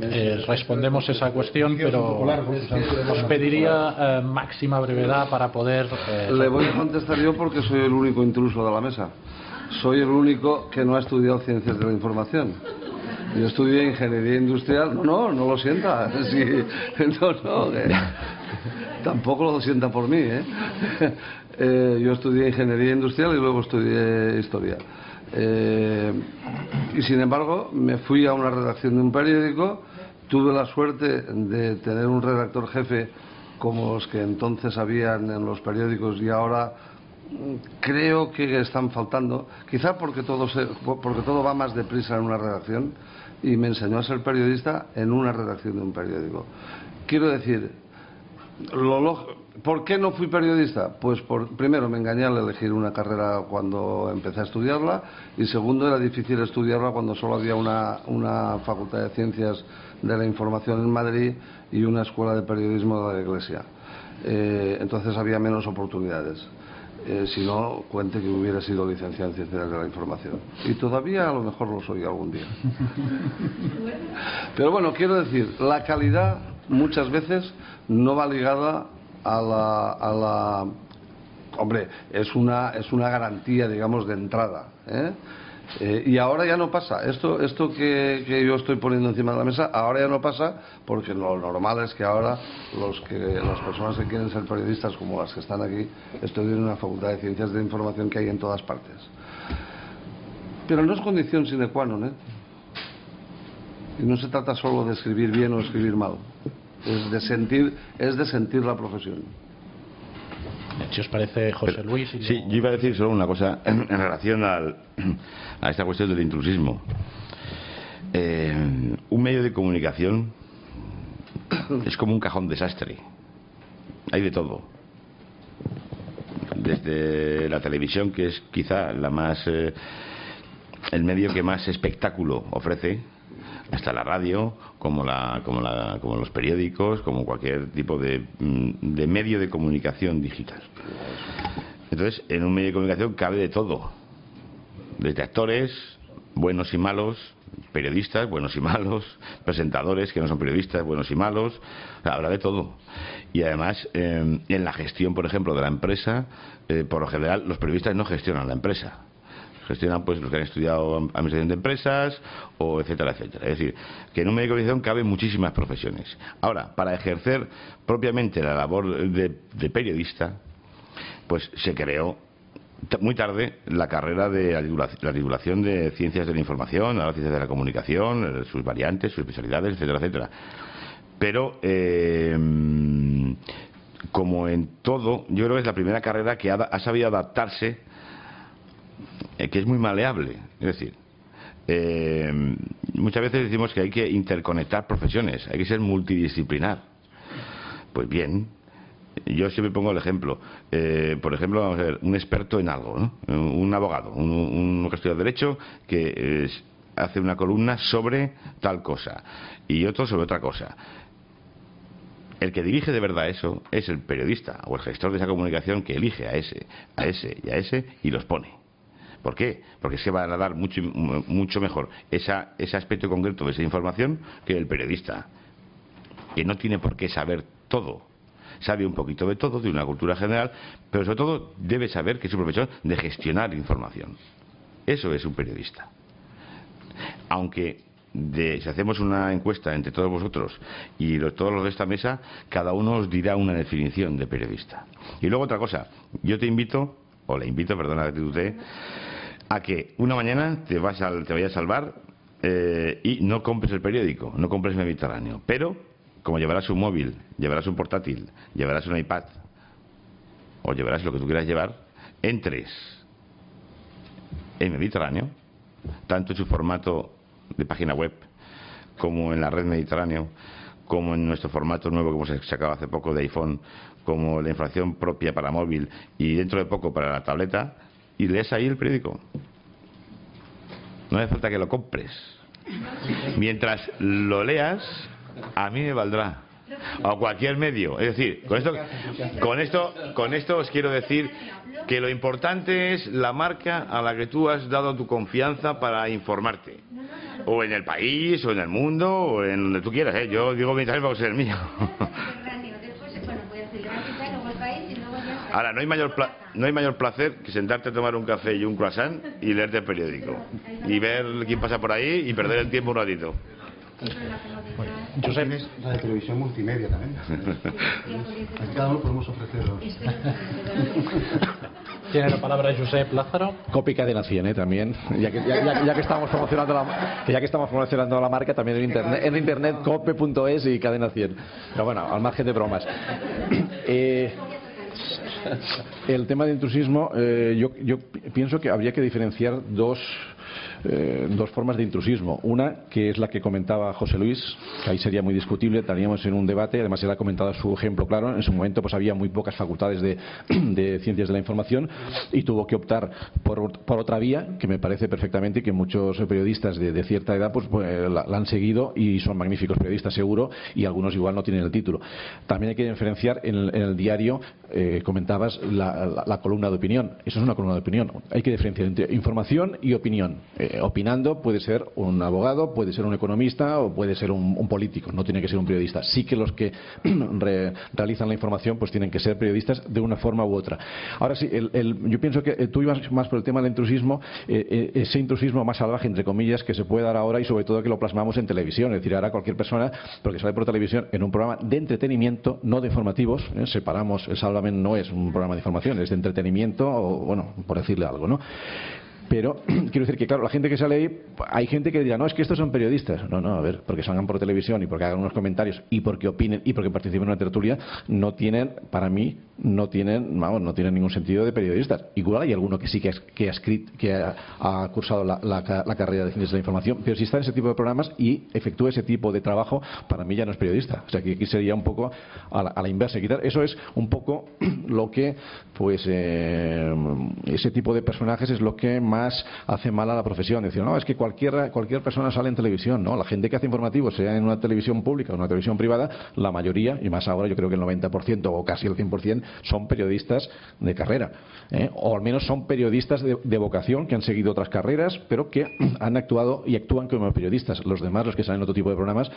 [SPEAKER 2] Eh, respondemos esa cuestión, pero os pediría eh, máxima brevedad para poder.
[SPEAKER 3] Eh, Le voy a contestar yo porque soy el único intruso de la mesa. Soy el único que no ha estudiado ciencias de la información. Yo estudié ingeniería industrial. No, no, no lo sienta. Sí, no, no, tampoco lo sienta por mí. ¿eh? Eh, yo estudié ingeniería industrial y luego estudié historia. Eh, y sin embargo, me fui a una redacción de un periódico. Tuve la suerte de tener un redactor jefe como los que entonces habían en los periódicos y ahora creo que están faltando, quizá porque todo, porque todo va más deprisa en una redacción y me enseñó a ser periodista en una redacción de un periódico. Quiero decir, ¿por qué no fui periodista? Pues por, primero me engañé al elegir una carrera cuando empecé a estudiarla y segundo era difícil estudiarla cuando solo había una, facultad de ciencias de la información en Madrid y una escuela de periodismo de la Iglesia. Eh, entonces había menos oportunidades. Eh, si no, cuente que hubiera sido licenciado en Ciencias de la Información. Y todavía a lo mejor lo soy algún día. Pero bueno, quiero decir, la calidad muchas veces no va ligada a la, a la hombre, es una, es una garantía, digamos, de entrada. ¿eh? Eh, y ahora ya no pasa. Esto, esto que, yo estoy poniendo encima de la mesa, ahora ya no pasa porque lo normal es que ahora los que, las personas que quieren ser periodistas, como las que están aquí, estudien en una facultad de ciencias de información que hay en todas partes. Pero no es condición sine qua non, ¿eh? Y no se trata solo de escribir bien o escribir mal. Es de sentir, es de sentir la profesión.
[SPEAKER 2] Si os parece, José Luis.
[SPEAKER 4] sí, yo iba a decir solo una cosa en, relación al, a esta cuestión del intrusismo. Eh, un medio de comunicación es como un cajón desastre. Hay de todo. Desde la televisión, que es quizá la más. Eh, el medio que más espectáculo ofrece, hasta la radio, como, la, como, la, como los periódicos, como cualquier tipo de, mm, de medio de comunicación digital. Entonces, en un medio de comunicación cabe de todo, desde actores, buenos y malos, periodistas, buenos y malos, presentadores que no son periodistas, buenos y malos, habrá de todo. Y además, eh, en la gestión, por ejemplo, de la empresa, eh, por lo general, los periodistas no gestionan la empresa. Gestionan pues los que han estudiado administración de empresas o etcétera, etcétera. Es decir, que en un medio de comunicación caben muchísimas profesiones. Ahora, para ejercer propiamente la labor de periodista, pues se creó muy tarde la carrera de la divulgación de ciencias de la información, la ciencias de la comunicación, sus variantes, sus especialidades, etcétera, etcétera. Pero, eh, como en todo, yo creo que es la primera carrera que ha, sabido adaptarse, eh, que es muy maleable. Es decir, muchas veces decimos que hay que interconectar profesiones, hay que ser multidisciplinar. Pues bien, yo siempre pongo el ejemplo. Eh, por ejemplo, vamos a ver, un experto en algo, un abogado, un, un estudia Derecho que hace una columna sobre tal cosa y otro sobre otra cosa. El que dirige de verdad eso es el periodista o el gestor de esa comunicación que elige a ese, a ese y a ese y los pone. ¿Por qué? Porque se va a dar mucho, mucho mejor esa, ese aspecto concreto de esa información que el periodista, que no tiene por qué saber todo sabe un poquito de todo, de una cultura general, pero sobre todo debe saber que es un profesor de gestionar información. Eso es un periodista. Aunque si hacemos una encuesta entre todos vosotros y todos los de esta mesa, cada uno os dirá una definición de periodista. Y luego otra cosa, yo te invito, o le invito, perdona que te a que una mañana te, vas te vayas a salvar eh, y no compres el periódico, no compres Mediterráneo, pero como llevarás un móvil, llevarás un portátil, llevarás un iPad o llevarás lo que tú quieras llevar, entres en Mediterráneo, tanto en su formato de página web como en la red Mediterráneo, como en nuestro formato nuevo que hemos sacado hace poco de iPhone, como la información propia para móvil y dentro de poco para la tableta, y lees ahí el periódico. No hace falta que lo compres. Mientras lo leas, a mí me valdrá a cualquier medio. Es decir, con esto, con esto, con esto os quiero decir que lo importante es la marca a la que tú has dado tu confianza para informarte. O en el país, o en el mundo, o en donde tú quieras. ¿eh? Yo digo mi para es el mío. Ahora, no hay, mayor no hay mayor placer que sentarte a tomar un café y un croissant y leerte el periódico. Y ver quién pasa por ahí y perder el tiempo un ratito.
[SPEAKER 6] Josep. la de televisión multimedia también. cada uno podemos ofrecerlo.
[SPEAKER 2] Tiene la palabra Josep Lázaro.
[SPEAKER 5] Copy Cadena 100, ¿eh? también. Ya que, ya, que estamos promocionando la, ya que estamos promocionando la marca, también en internet, en internet cope.es y Cadena 100. Pero bueno, al margen de bromas. Eh, el tema de intrusismo, eh, yo, yo pienso que habría que diferenciar dos eh, dos formas de intrusismo. Una, que es la que comentaba José Luis, que ahí sería muy discutible, estaríamos en un debate, además él ha comentado su ejemplo claro, en su momento pues había muy pocas facultades de, ciencias de la información y tuvo que optar por, otra vía, que me parece perfectamente que muchos periodistas de, cierta edad pues, pues la, han seguido y son magníficos periodistas seguro y algunos igual no tienen el título. También hay que diferenciar en el, diario, eh, comentabas, la, columna de opinión. Eso es una columna de opinión. Hay que diferenciar entre información y opinión. Eh, eh, opinando puede ser un abogado, puede ser un economista o puede ser un, político, no tiene que ser un periodista. Sí que los que realizan la información pues tienen que ser periodistas de una forma u otra. Ahora sí, yo pienso que eh, tú ibas más por el tema del intrusismo, eh, ese intrusismo más salvaje, entre comillas, que se puede dar ahora y sobre todo que lo plasmamos en televisión. Es decir, ahora cualquier persona, porque sale por televisión en un programa de entretenimiento, no de informativos, separamos, el Sálvame no es un programa de información, es de entretenimiento, o bueno, por decirle algo, ¿no? Pero quiero decir que, claro, la gente que sale ahí, hay gente que dirá, no, es que estos son periodistas. No, no, a ver, porque salgan por televisión y porque hagan unos comentarios y porque opinen y porque participen en una tertulia, no tienen, para mí, no tienen, vamos, no tienen ningún sentido de periodistas. Igual hay alguno que sí que, ha, escrito, que ha, cursado la, carrera de ciencias de la información, pero si está en ese tipo de programas y efectúa ese tipo de trabajo, para mí ya no es periodista. O sea, que aquí sería un poco a la, inversa. Eso es un poco lo que, pues, eh, ese tipo de personajes es lo que más hace mal a la profesión. Decir, no, es que cualquier, cualquier persona sale en televisión, ¿no? La gente que hace informativos, sea en una televisión pública o una televisión privada, la mayoría, y más ahora yo creo que el 90% o casi el 100%, son periodistas de carrera. ¿eh? O al menos son periodistas de, de vocación que han seguido otras carreras, pero que han actuado y actúan como periodistas. Los demás, los que salen en otro tipo de programas,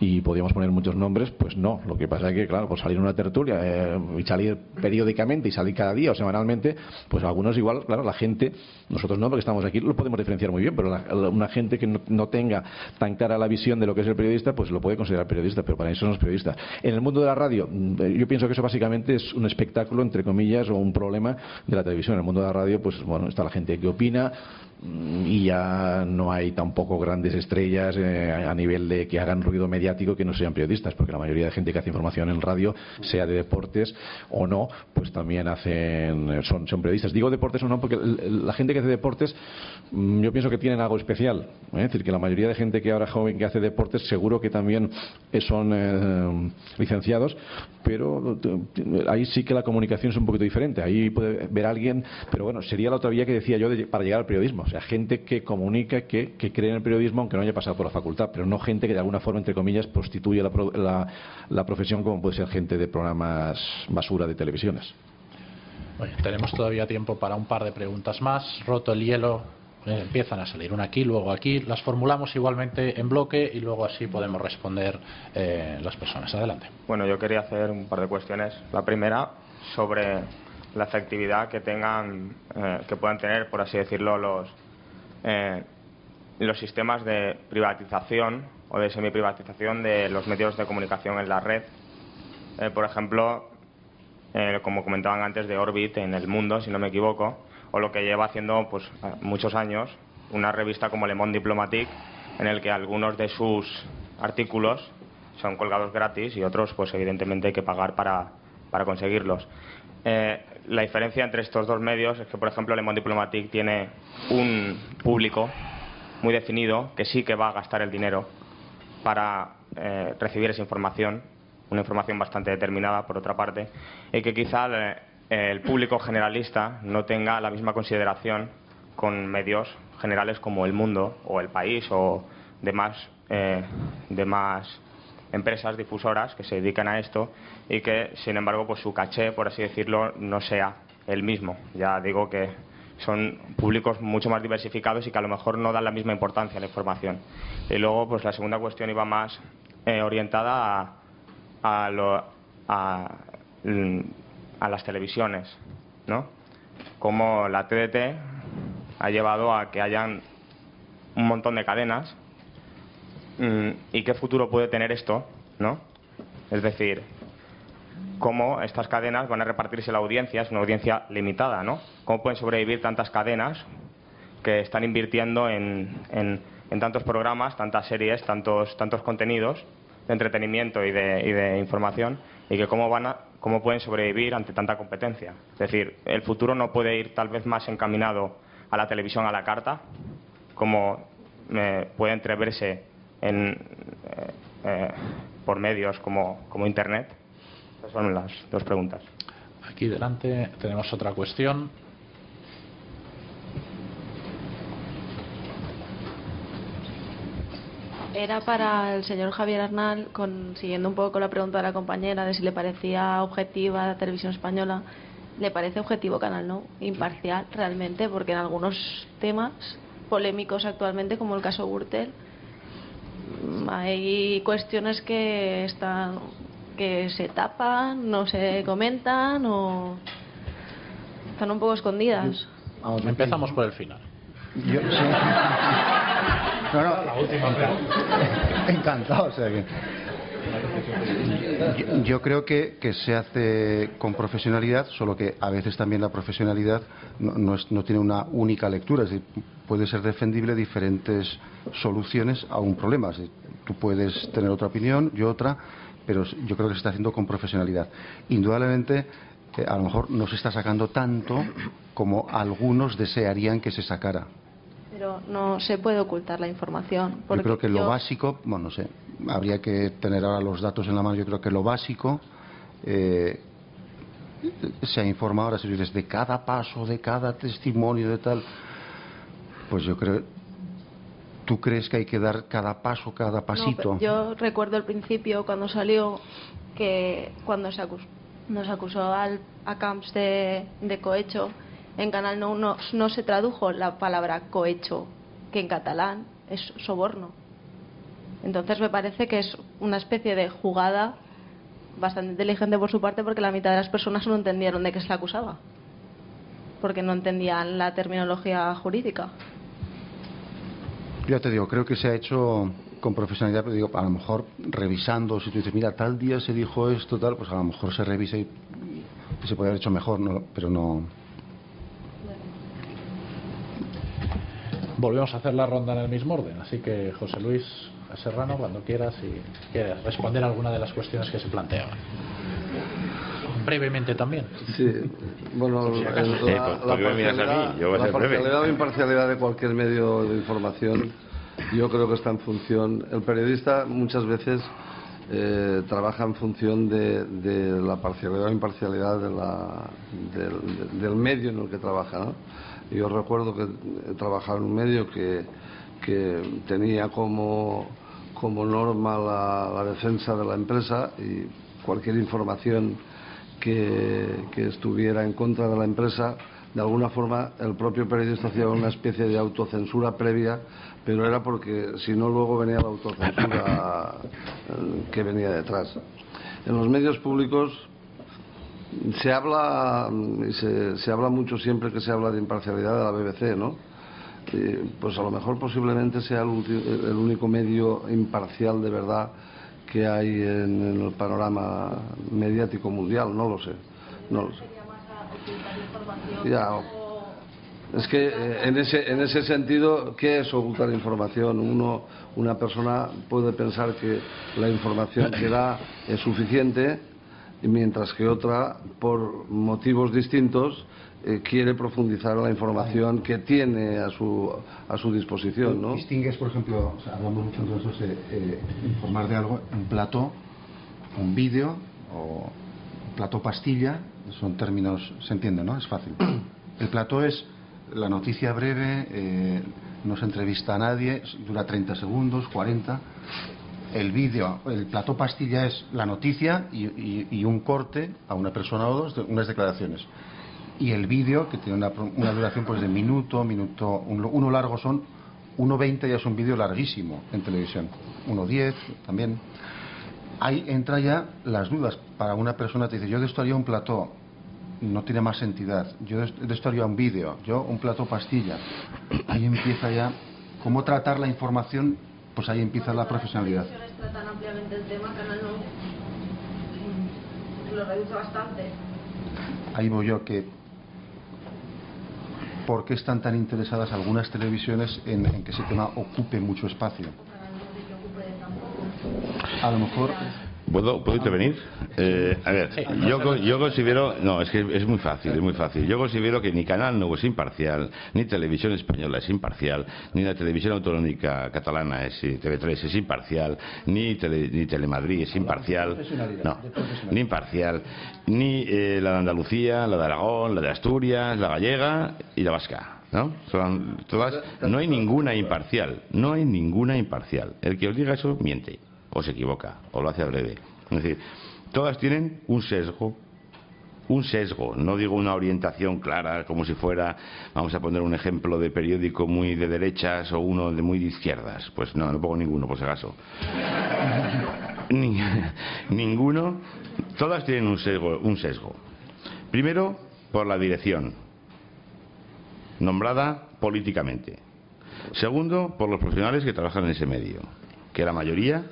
[SPEAKER 5] y podríamos poner muchos nombres, pues no. Lo que pasa es que, claro, por salir en una tertulia eh, y salir periódicamente y salir cada día o semanalmente, pues algunos igual, claro, la gente, nosotros no, porque estamos aquí, lo podemos diferenciar muy bien, pero una gente que no, tenga tan clara la visión de lo que es el periodista, pues lo puede considerar periodista, pero para eso no es periodista. En el mundo de la radio, mm, yo pienso que eso básicamente es un espectáculo, entre comillas, o un problema de la televisión. En el mundo de la radio, pues bueno, está la gente que opina, y ya no hay tampoco grandes estrellas eh, a nivel de que hagan ruido mediático que no sean periodistas, porque la mayoría de gente que hace información en radio, sea de deportes o no, pues también hacen son, son periodistas. Digo deportes o no porque la gente que hace deportes mm, yo pienso que tienen algo especial. ¿eh? Es decir, que la mayoría de gente que ahora joven que hace deportes seguro que también son eh, licenciados, pero ahí sí que la comunicación es un poquito diferente. Ahí puede ver alguien, pero bueno, sería la otra vía que decía yo para llegar al periodismo. O sea, gente que comunica, que, cree en el periodismo, aunque no haya pasado por la facultad, pero no gente que de alguna forma, entre comillas, prostituye la, profesión como puede ser gente de programas basura de televisiones.
[SPEAKER 2] tenemos todavía tiempo para un par de preguntas más. Roto el hielo, eh, empiezan a salir una aquí, luego aquí. Las formulamos igualmente en bloque y luego así podemos responder eh, las personas. Adelante.
[SPEAKER 9] Bueno, yo quería hacer un par de cuestiones. La primera, sobre la efectividad que tengan, eh, que puedan tener, por así decirlo, los, eh, los sistemas de privatización o de semiprivatización de los medios de comunicación en la red. Eh, por ejemplo, como comentaban antes, de Orbit en el mundo, si no me equivoco, o lo que lleva haciendo pues, muchos años una revista como Le Monde Diplomatique, en el que algunos de sus artículos son colgados gratis y otros, pues evidentemente hay que pagar para, para conseguirlos. Eh, la diferencia entre estos dos medios es que, por ejemplo, Le Monde Diplomatique tiene un público muy definido que sí que va a gastar el dinero para eh, recibir esa información, una información bastante determinada, por otra parte, y que quizá eh, el público generalista no tenga la misma consideración con medios generales como El Mundo o El País o demás, demás empresas difusoras que se dedican a esto y que, sin embargo, pues su caché, por así decirlo, no sea el mismo. Ya digo que son públicos mucho más diversificados y que a lo mejor no dan la misma importancia a la información. Y luego, pues la segunda cuestión iba más eh, orientada a, a, a, las televisiones, ¿no? Como la TDT ha llevado a que hayan un montón de cadenas Mm, ¿Y qué futuro puede tener esto? ¿no? Es decir, cómo estas cadenas van a repartirse la audiencia, es una audiencia limitada, ¿no? ¿Cómo pueden sobrevivir tantas cadenas que están invirtiendo en, tantos programas, tantas series, tantos, tantos contenidos de entretenimiento y de, y de información y que cómo, van a, cómo pueden sobrevivir ante tanta competencia? Es decir, el futuro no puede ir tal vez más encaminado a la televisión a la carta, como puede entreverse en, eh, eh, por medios como, como Internet? Esas son las dos preguntas.
[SPEAKER 2] Aquí delante tenemos otra cuestión.
[SPEAKER 10] Era para el señor Javier Arnal, siguiendo un poco con la pregunta de la compañera de si le parecía objetiva la televisión española. ¿Le parece objetivo Canal No? Imparcial realmente, porque en algunos temas polémicos actualmente, como el caso Gürtel, hay cuestiones que están que se tapan, no se comentan o están un poco escondidas.
[SPEAKER 2] Empezamos por el final.
[SPEAKER 6] Yo, No, no, la última. Encantado, o sea que... Yo, creo que, se hace con profesionalidad, solo que a veces también la profesionalidad no, no, tiene una única lectura, es decir, puede ser defendible diferentes soluciones a un problema. Tú puedes tener otra opinión, yo otra, pero yo creo que se está haciendo con profesionalidad. Indudablemente, eh, a lo mejor no se está sacando tanto como algunos desearían que se sacara.
[SPEAKER 10] Pero no se puede ocultar la información.
[SPEAKER 6] Yo creo que lo básico, bueno, no sé, habría que tener ahora los datos en la mano. Yo creo que lo básico eh, se ha informado ahora, si de cada paso, de cada testimonio, de tal Pues yo creo. ¿Tú crees que hay que dar cada paso, cada pasito?
[SPEAKER 10] No, yo recuerdo al principio cuando salió que cuando se acusó, nos acusó al, a Camps de, de cohecho, en Canal no, no, no se tradujo la palabra cohecho, que en catalán es soborno. Entonces me parece que es una especie de jugada bastante inteligente por su parte porque la mitad de las personas no entendieron de qué se le acusaba. Porque no entendían la terminología jurídica.
[SPEAKER 6] Ya te digo, creo que se ha hecho con profesionalidad, pero digo, a lo mejor revisando, si tú dices, mira, tal día se dijo esto, tal, pues a lo mejor se revisa y se puede haber hecho mejor, no, pero no.
[SPEAKER 2] Volvemos a hacer la ronda en el mismo orden, así que José Luis Serrano, cuando quieras, y quieras responder alguna de las cuestiones que se planteaban. Brevemente también.
[SPEAKER 3] Sí, bueno,
[SPEAKER 2] Si
[SPEAKER 3] la.
[SPEAKER 4] Sí, pues,
[SPEAKER 3] parcialidad o imparcialidad de cualquier medio de información, yo creo que está en función. El periodista muchas veces eh, trabaja en función de, de la parcialidad o imparcialidad de la- del, del medio en el que trabaja. ¿no? Yo recuerdo que he trabajado en un medio que, tenía como, norma la, defensa de la empresa y cualquier información que, que estuviera en contra de la empresa, de alguna forma el propio periodista hacía una especie de autocensura previa, pero era porque si no luego venía la autocensura eh, que venía detrás. En los medios públicos se habla se, se habla mucho siempre que se habla de imparcialidad de la BBC, ¿no? Eh, pues a lo mejor posiblemente sea el, ulti- el único medio imparcial de verdad que hay en, en el panorama mediático mundial, no lo sé, no lo sé. Ya, es que eh, en ese, en ese sentido, ¿qué es ocultar información? Uno, una persona puede pensar que la información que da es suficiente, mientras que otra, por motivos distintos, eh, quiere profundizar la información que tiene a su, a su disposición, ¿no?
[SPEAKER 6] Distingues, por ejemplo, o sea, hablamos mucho nosotros de eh, informar de algo, un plato, un vídeo o un plato pastilla, son términos, se entiende, ¿no? Es fácil. El plato es la noticia breve, eh, no se entrevista a nadie, dura 30 segundos, 40. El vídeo, el plato pastilla es la noticia y, y- un corte a una persona o dos, unas declaraciones. Y el vídeo, que tiene una, una duración pues de minuto, minuto, un- uno largo son 1.20 ya es un vídeo larguísimo en televisión, 1.10 también. Ahí entra ya las dudas. Para una persona te dice, yo de esto haría un plató, no tiene más entidad. Yo de esto haría un vídeo, yo un plato pastilla. Ahí empieza ya, cómo tratar la información, pues ahí empieza la profesionalidad.
[SPEAKER 10] tratan ampliamente el tema, Canal no lo reduce bastante.
[SPEAKER 6] ahí voy yo que por qué están tan interesadas algunas televisiones en, en que ese tema ocupe mucho espacio. A lo mejor
[SPEAKER 4] ¿Puedo, ¿puedo intervenir? Eh, a ver, yo, co- yo considero, no, es que es muy fácil, es muy fácil. Yo considero que ni Canal Nuevo es imparcial, ni Televisión Española es imparcial, ni la Televisión Autonómica Catalana es eh, TV3 es imparcial, ni, Tele- ni Telemadrid es imparcial, no, ni imparcial, ni eh, la de Andalucía, la de Aragón, la de Asturias, la gallega y la vasca. ¿No? Son todas, no hay ninguna imparcial, no hay ninguna imparcial. El que os diga eso miente, o se equivoca, o lo hace breve. Es decir, todas tienen un sesgo, un sesgo, no digo una orientación clara, como si fuera, vamos a poner un ejemplo de periódico muy de derechas o uno de muy de izquierdas. Pues no, no pongo ninguno, por si acaso. Ni- ninguno, todas tienen un sesgo, un sesgo. Primero, por la dirección, nombrada políticamente. Segundo, por los profesionales que trabajan en ese medio, que la mayoría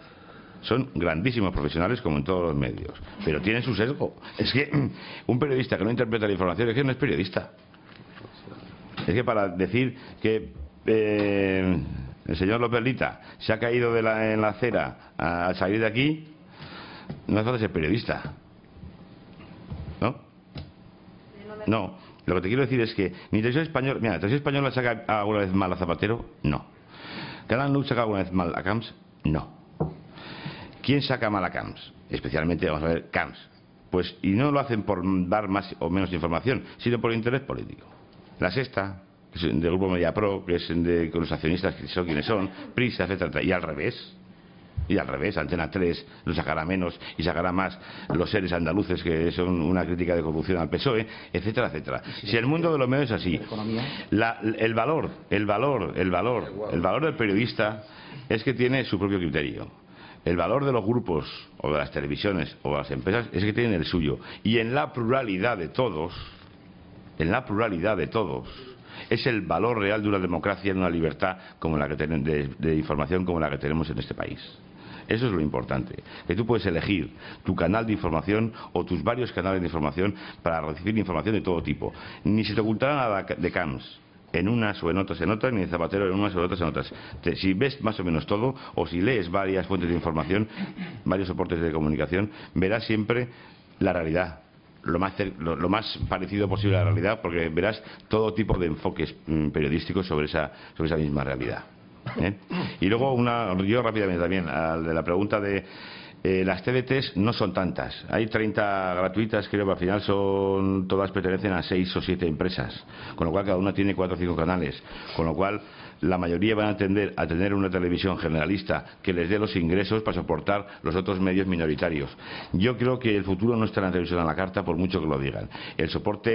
[SPEAKER 4] son grandísimos profesionales como en todos los medios, pero tienen su sesgo. Es que un periodista que no interpreta la información es que no es periodista. Es que para decir que eh, el señor López Lita se ha caído de la, en la acera al salir de aquí, no hace falta ser periodista. ¿No? No. Lo que te quiero decir es que ni televisión española, mira, televisión española saca alguna vez mal a Zapatero, no. Canal Nu saca alguna vez mal a Camps, no. ¿Quién saca mal a Camps? Especialmente, vamos a ver, Camps. Pues, y no lo hacen por dar más o menos información, sino por interés político. La sexta, que es del grupo Mediapro, que es de, con los accionistas que son quienes son, Prisa, etcétera, y al revés. Y al revés, Antena 3 lo sacará menos y sacará más los seres andaluces que son una crítica de corrupción al PSOE, etcétera, etcétera. Si el mundo de los medios es así, la- el valor, el valor, el valor, el valor del periodista es que tiene su propio criterio. El valor de los grupos o de las televisiones o de las empresas es que tienen el suyo. Y en la pluralidad de todos, en la pluralidad de todos, es el valor real de una democracia, de una libertad como la que de información como la que tenemos en este país. Eso es lo importante, que tú puedes elegir tu canal de información o tus varios canales de información para recibir información de todo tipo. Ni se te ocultará nada de CAMS, en unas o en otras en otras, ni de Zapatero en unas o en otras en otras. Si ves más o menos todo, o si lees varias fuentes de información, varios soportes de comunicación, verás siempre la realidad. Lo más, lo, lo más parecido posible a la realidad, porque verás todo tipo de enfoques mm, periodísticos sobre esa, sobre esa misma realidad. ¿eh? Y luego, una, yo rápidamente también, al de la pregunta de eh, las TDTs no son tantas. Hay 30 gratuitas, creo que al final son todas pertenecen a 6 o 7 empresas, con lo cual cada una tiene 4 o 5 canales, con lo cual la mayoría van a tender a tener una televisión generalista que les dé los ingresos para soportar los otros medios minoritarios. Yo creo que el futuro no está en la televisión a la carta, por mucho que lo digan. El soporte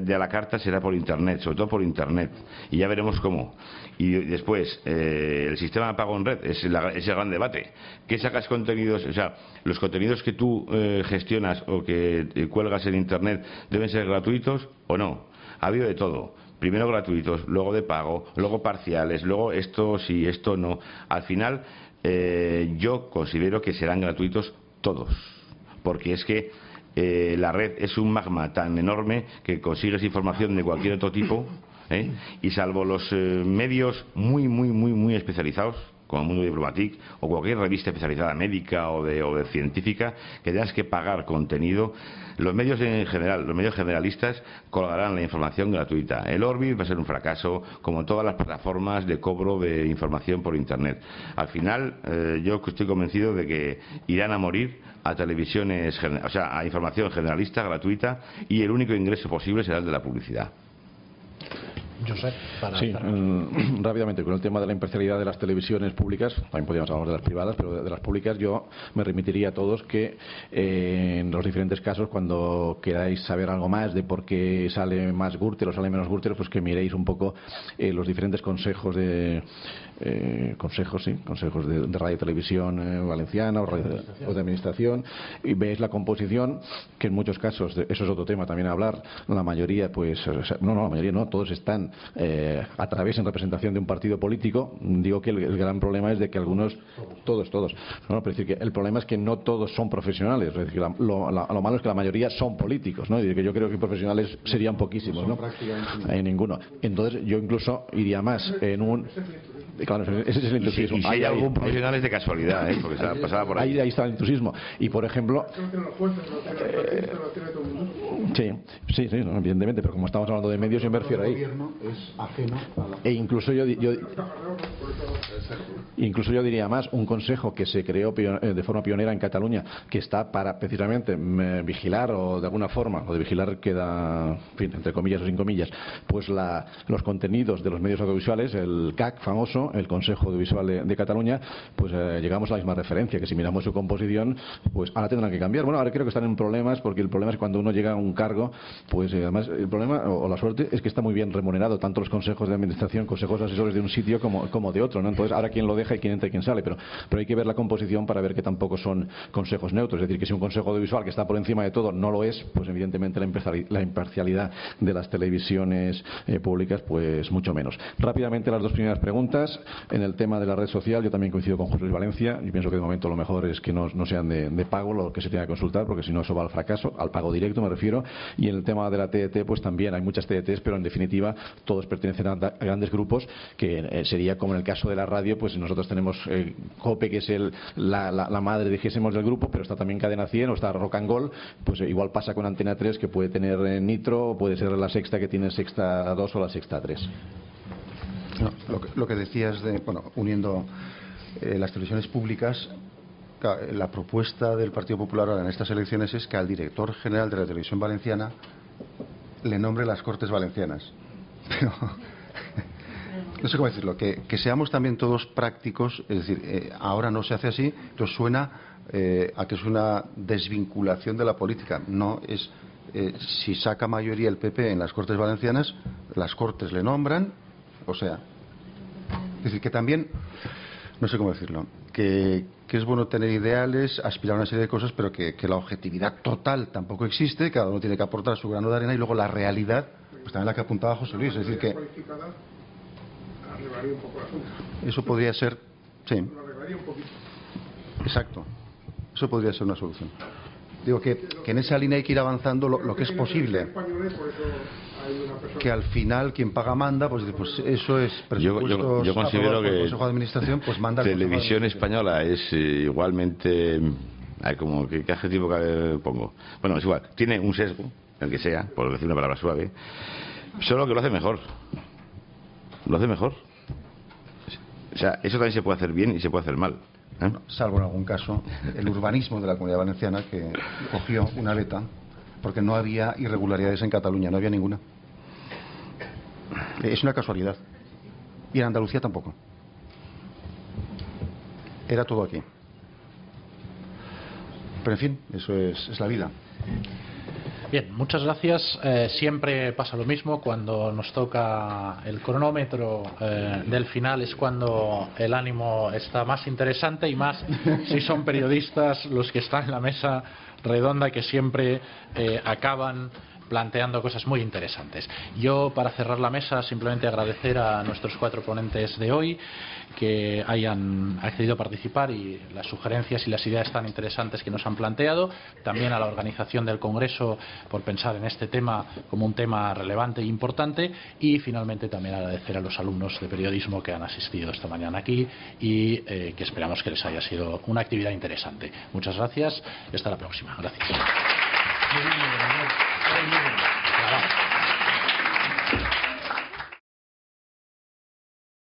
[SPEAKER 4] de a la carta será por Internet, sobre todo por Internet, y ya veremos cómo. Y después, eh, el sistema de pago en red es, la- el gran debate. ¿Qué sacas contenidos? O sea, los contenidos que tú eh, gestionas o que eh, cuelgas en Internet deben ser gratuitos o no. Ha habido de todo. Primero gratuitos, luego de pago, luego parciales, luego esto sí, esto no. Al final, eh, yo considero que serán gratuitos todos. Porque es que eh, la red es un magma tan enorme que consigues información de cualquier otro tipo ¿eh? y salvo los eh, medios muy, muy, muy, muy especializados como Mundo Diplomatic o cualquier revista especializada médica o de, o científica que tengas que pagar contenido los medios en general los medios generalistas colgarán la información gratuita. El Orbit va a ser un fracaso como todas las plataformas de cobro de información por internet. Al final eh, yo estoy convencido de que irán a morir a televisiones o sea a información generalista gratuita y el único ingreso posible será el de la publicidad
[SPEAKER 2] Josep, para
[SPEAKER 5] Sí, mm, rápidamente, con el tema de la imparcialidad de las televisiones públicas, también podríamos hablar de las privadas, pero de, de las públicas yo me remitiría a todos que eh, en los diferentes casos, cuando queráis saber algo más de por qué sale más Gürtel o sale menos Gürtel, pues que miréis un poco eh, los diferentes consejos de eh, consejos, sí, consejos de, de radio y televisión eh, valenciana o, radio- o de administración y veis la composición que en muchos casos, de- eso es otro tema también a hablar, la mayoría, pues, o sea, no, no, la mayoría no, todos están eh, a través en representación de un partido político. Digo que el, el gran problema es de que algunos, todos, todos, no, pero es decir, que el problema es que no todos son profesionales, es decir, la- lo, la- lo malo es que la mayoría son políticos, ¿no? Y que yo creo que profesionales serían poquísimos, ¿no? Hay ninguno. Entonces, yo incluso iría más en un. Claro, ese es el
[SPEAKER 4] y si,
[SPEAKER 5] entusiasmo.
[SPEAKER 4] y si
[SPEAKER 5] Ahí-
[SPEAKER 4] hay
[SPEAKER 5] ahí-
[SPEAKER 4] algún profesional es de casualidad ¿eh? porque se ha pasado por ahí
[SPEAKER 5] Ahí, ahí está el entusiasmo. Y por ejemplo, sí, sí, sí, no, evidentemente, pero como estamos hablando de medios, yo me refiero ahí.
[SPEAKER 6] es ajeno a la
[SPEAKER 5] E incluso yo, yo- incluso yo diría más, un consejo que se creó eh, de forma pionera en Cataluña, que está para precisamente mm, vigilar o de alguna forma, o de vigilar queda, en fin, entre comillas o sin comillas, pues la- los contenidos de los medios audiovisuales, el CAC famoso, el Consejo Audiovisual de, de Cataluña, pues eh, llegamos a la misma referencia, que si miramos su composición, pues ahora tendrán que cambiar. Bueno, ahora creo que están en problemas, porque el problema es cuando uno llega a un cargo, pues eh, además el problema o, la suerte es que está muy bien remunerado, tanto los consejos de administración, consejos asesores de un sitio como, como de otro, ¿no? Entonces ahora quién lo deja y quién entra y quién sale, pero, pero hay que ver la composición para ver que tampoco son consejos neutros, es decir, que si un consejo audiovisual que está por encima de todo no lo es, pues evidentemente la imparcialidad de las televisiones eh, públicas, pues mucho menos. Rápidamente las dos primeras preguntas. En el tema de la red social, yo también coincido con José Luis Valencia. Yo pienso que de momento lo mejor es que no, sean de, pago lo que se tenga que consultar, porque si no eso va al fracaso, al pago directo me refiero. Y en el tema de la TDT, pues también hay muchas TDTs, pero en definitiva todos pertenecen a grandes grupos, que eh, sería como en el caso de la radio, pues nosotros tenemos eh, COPE, que es el, la, la- la madre, dijésemos, del grupo, pero está también Cadena 100 o está Rock and Gold, pues eh, igual pasa con Antena 3, que puede tener eh, Nitro, o puede ser la sexta que tiene Sexta 2 o la Sexta 3.
[SPEAKER 6] No, lo, que, lo que decías de, bueno, uniendo eh, las televisiones públicas, la propuesta del Partido Popular ahora en estas elecciones es que al director general de la televisión valenciana le nombre las Cortes Valencianas. No sé cómo decirlo, que, que seamos también todos prácticos, es decir, eh, ahora no se hace así, entonces suena eh, a que es una desvinculación de la política. No es si saca mayoría el PP en las Cortes Valencianas, las Cortes le nombran, o sea, es decir, que también, no sé cómo decirlo, que, que es bueno tener ideales, aspirar a una serie de cosas, pero que, que la objetividad total tampoco existe, cada uno tiene que aportar su grano de arena y luego la realidad, pues también la que apuntaba José Luis, es decir, que eso podría ser, sí, exacto, eso podría ser una solución. Digo que, que en esa línea hay que ir avanzando lo, lo que es posible.
[SPEAKER 1] Hay
[SPEAKER 6] que al final quien paga manda, pues, pues eso es
[SPEAKER 4] Yo, yo-
[SPEAKER 6] presupuestos
[SPEAKER 4] yo considero
[SPEAKER 6] el
[SPEAKER 4] que
[SPEAKER 6] Consejo de Administración, pues manda de
[SPEAKER 4] Televisión española es eh, igualmente. a ver, como, ¿qué, qué adjetivo que pongo? Bueno, es igual. Tiene un sesgo, el que sea, por decir una palabra suave, solo que lo hace mejor. Lo hace mejor. O sea, eso también se puede hacer bien y se puede hacer mal. ¿eh?
[SPEAKER 6] salvo en algún caso el urbanismo de la Comunidad Valenciana que cogió una beta porque no había irregularidades en Cataluña, no había ninguna. Es una casualidad. Y en Andalucía tampoco. Era todo aquí. Pero en fin, eso es, es la vida.
[SPEAKER 2] Bien, muchas gracias. Eh, siempre pasa lo mismo cuando nos toca el cronómetro eh, del final es cuando el ánimo está más interesante y más si son periodistas los que están en la mesa redonda que siempre eh, acaban planteando cosas muy interesantes. Yo, para cerrar la mesa, simplemente agradecer a nuestros cuatro ponentes de hoy que hayan accedido a participar y las sugerencias y las ideas tan interesantes que nos han planteado. También a la organización del Congreso por pensar en este tema como un tema relevante e importante. Y finalmente también agradecer a los alumnos de periodismo que han asistido esta mañana aquí y eh, que esperamos que les haya sido una actividad interesante. Muchas gracias hasta la próxima. Gracias. やだ。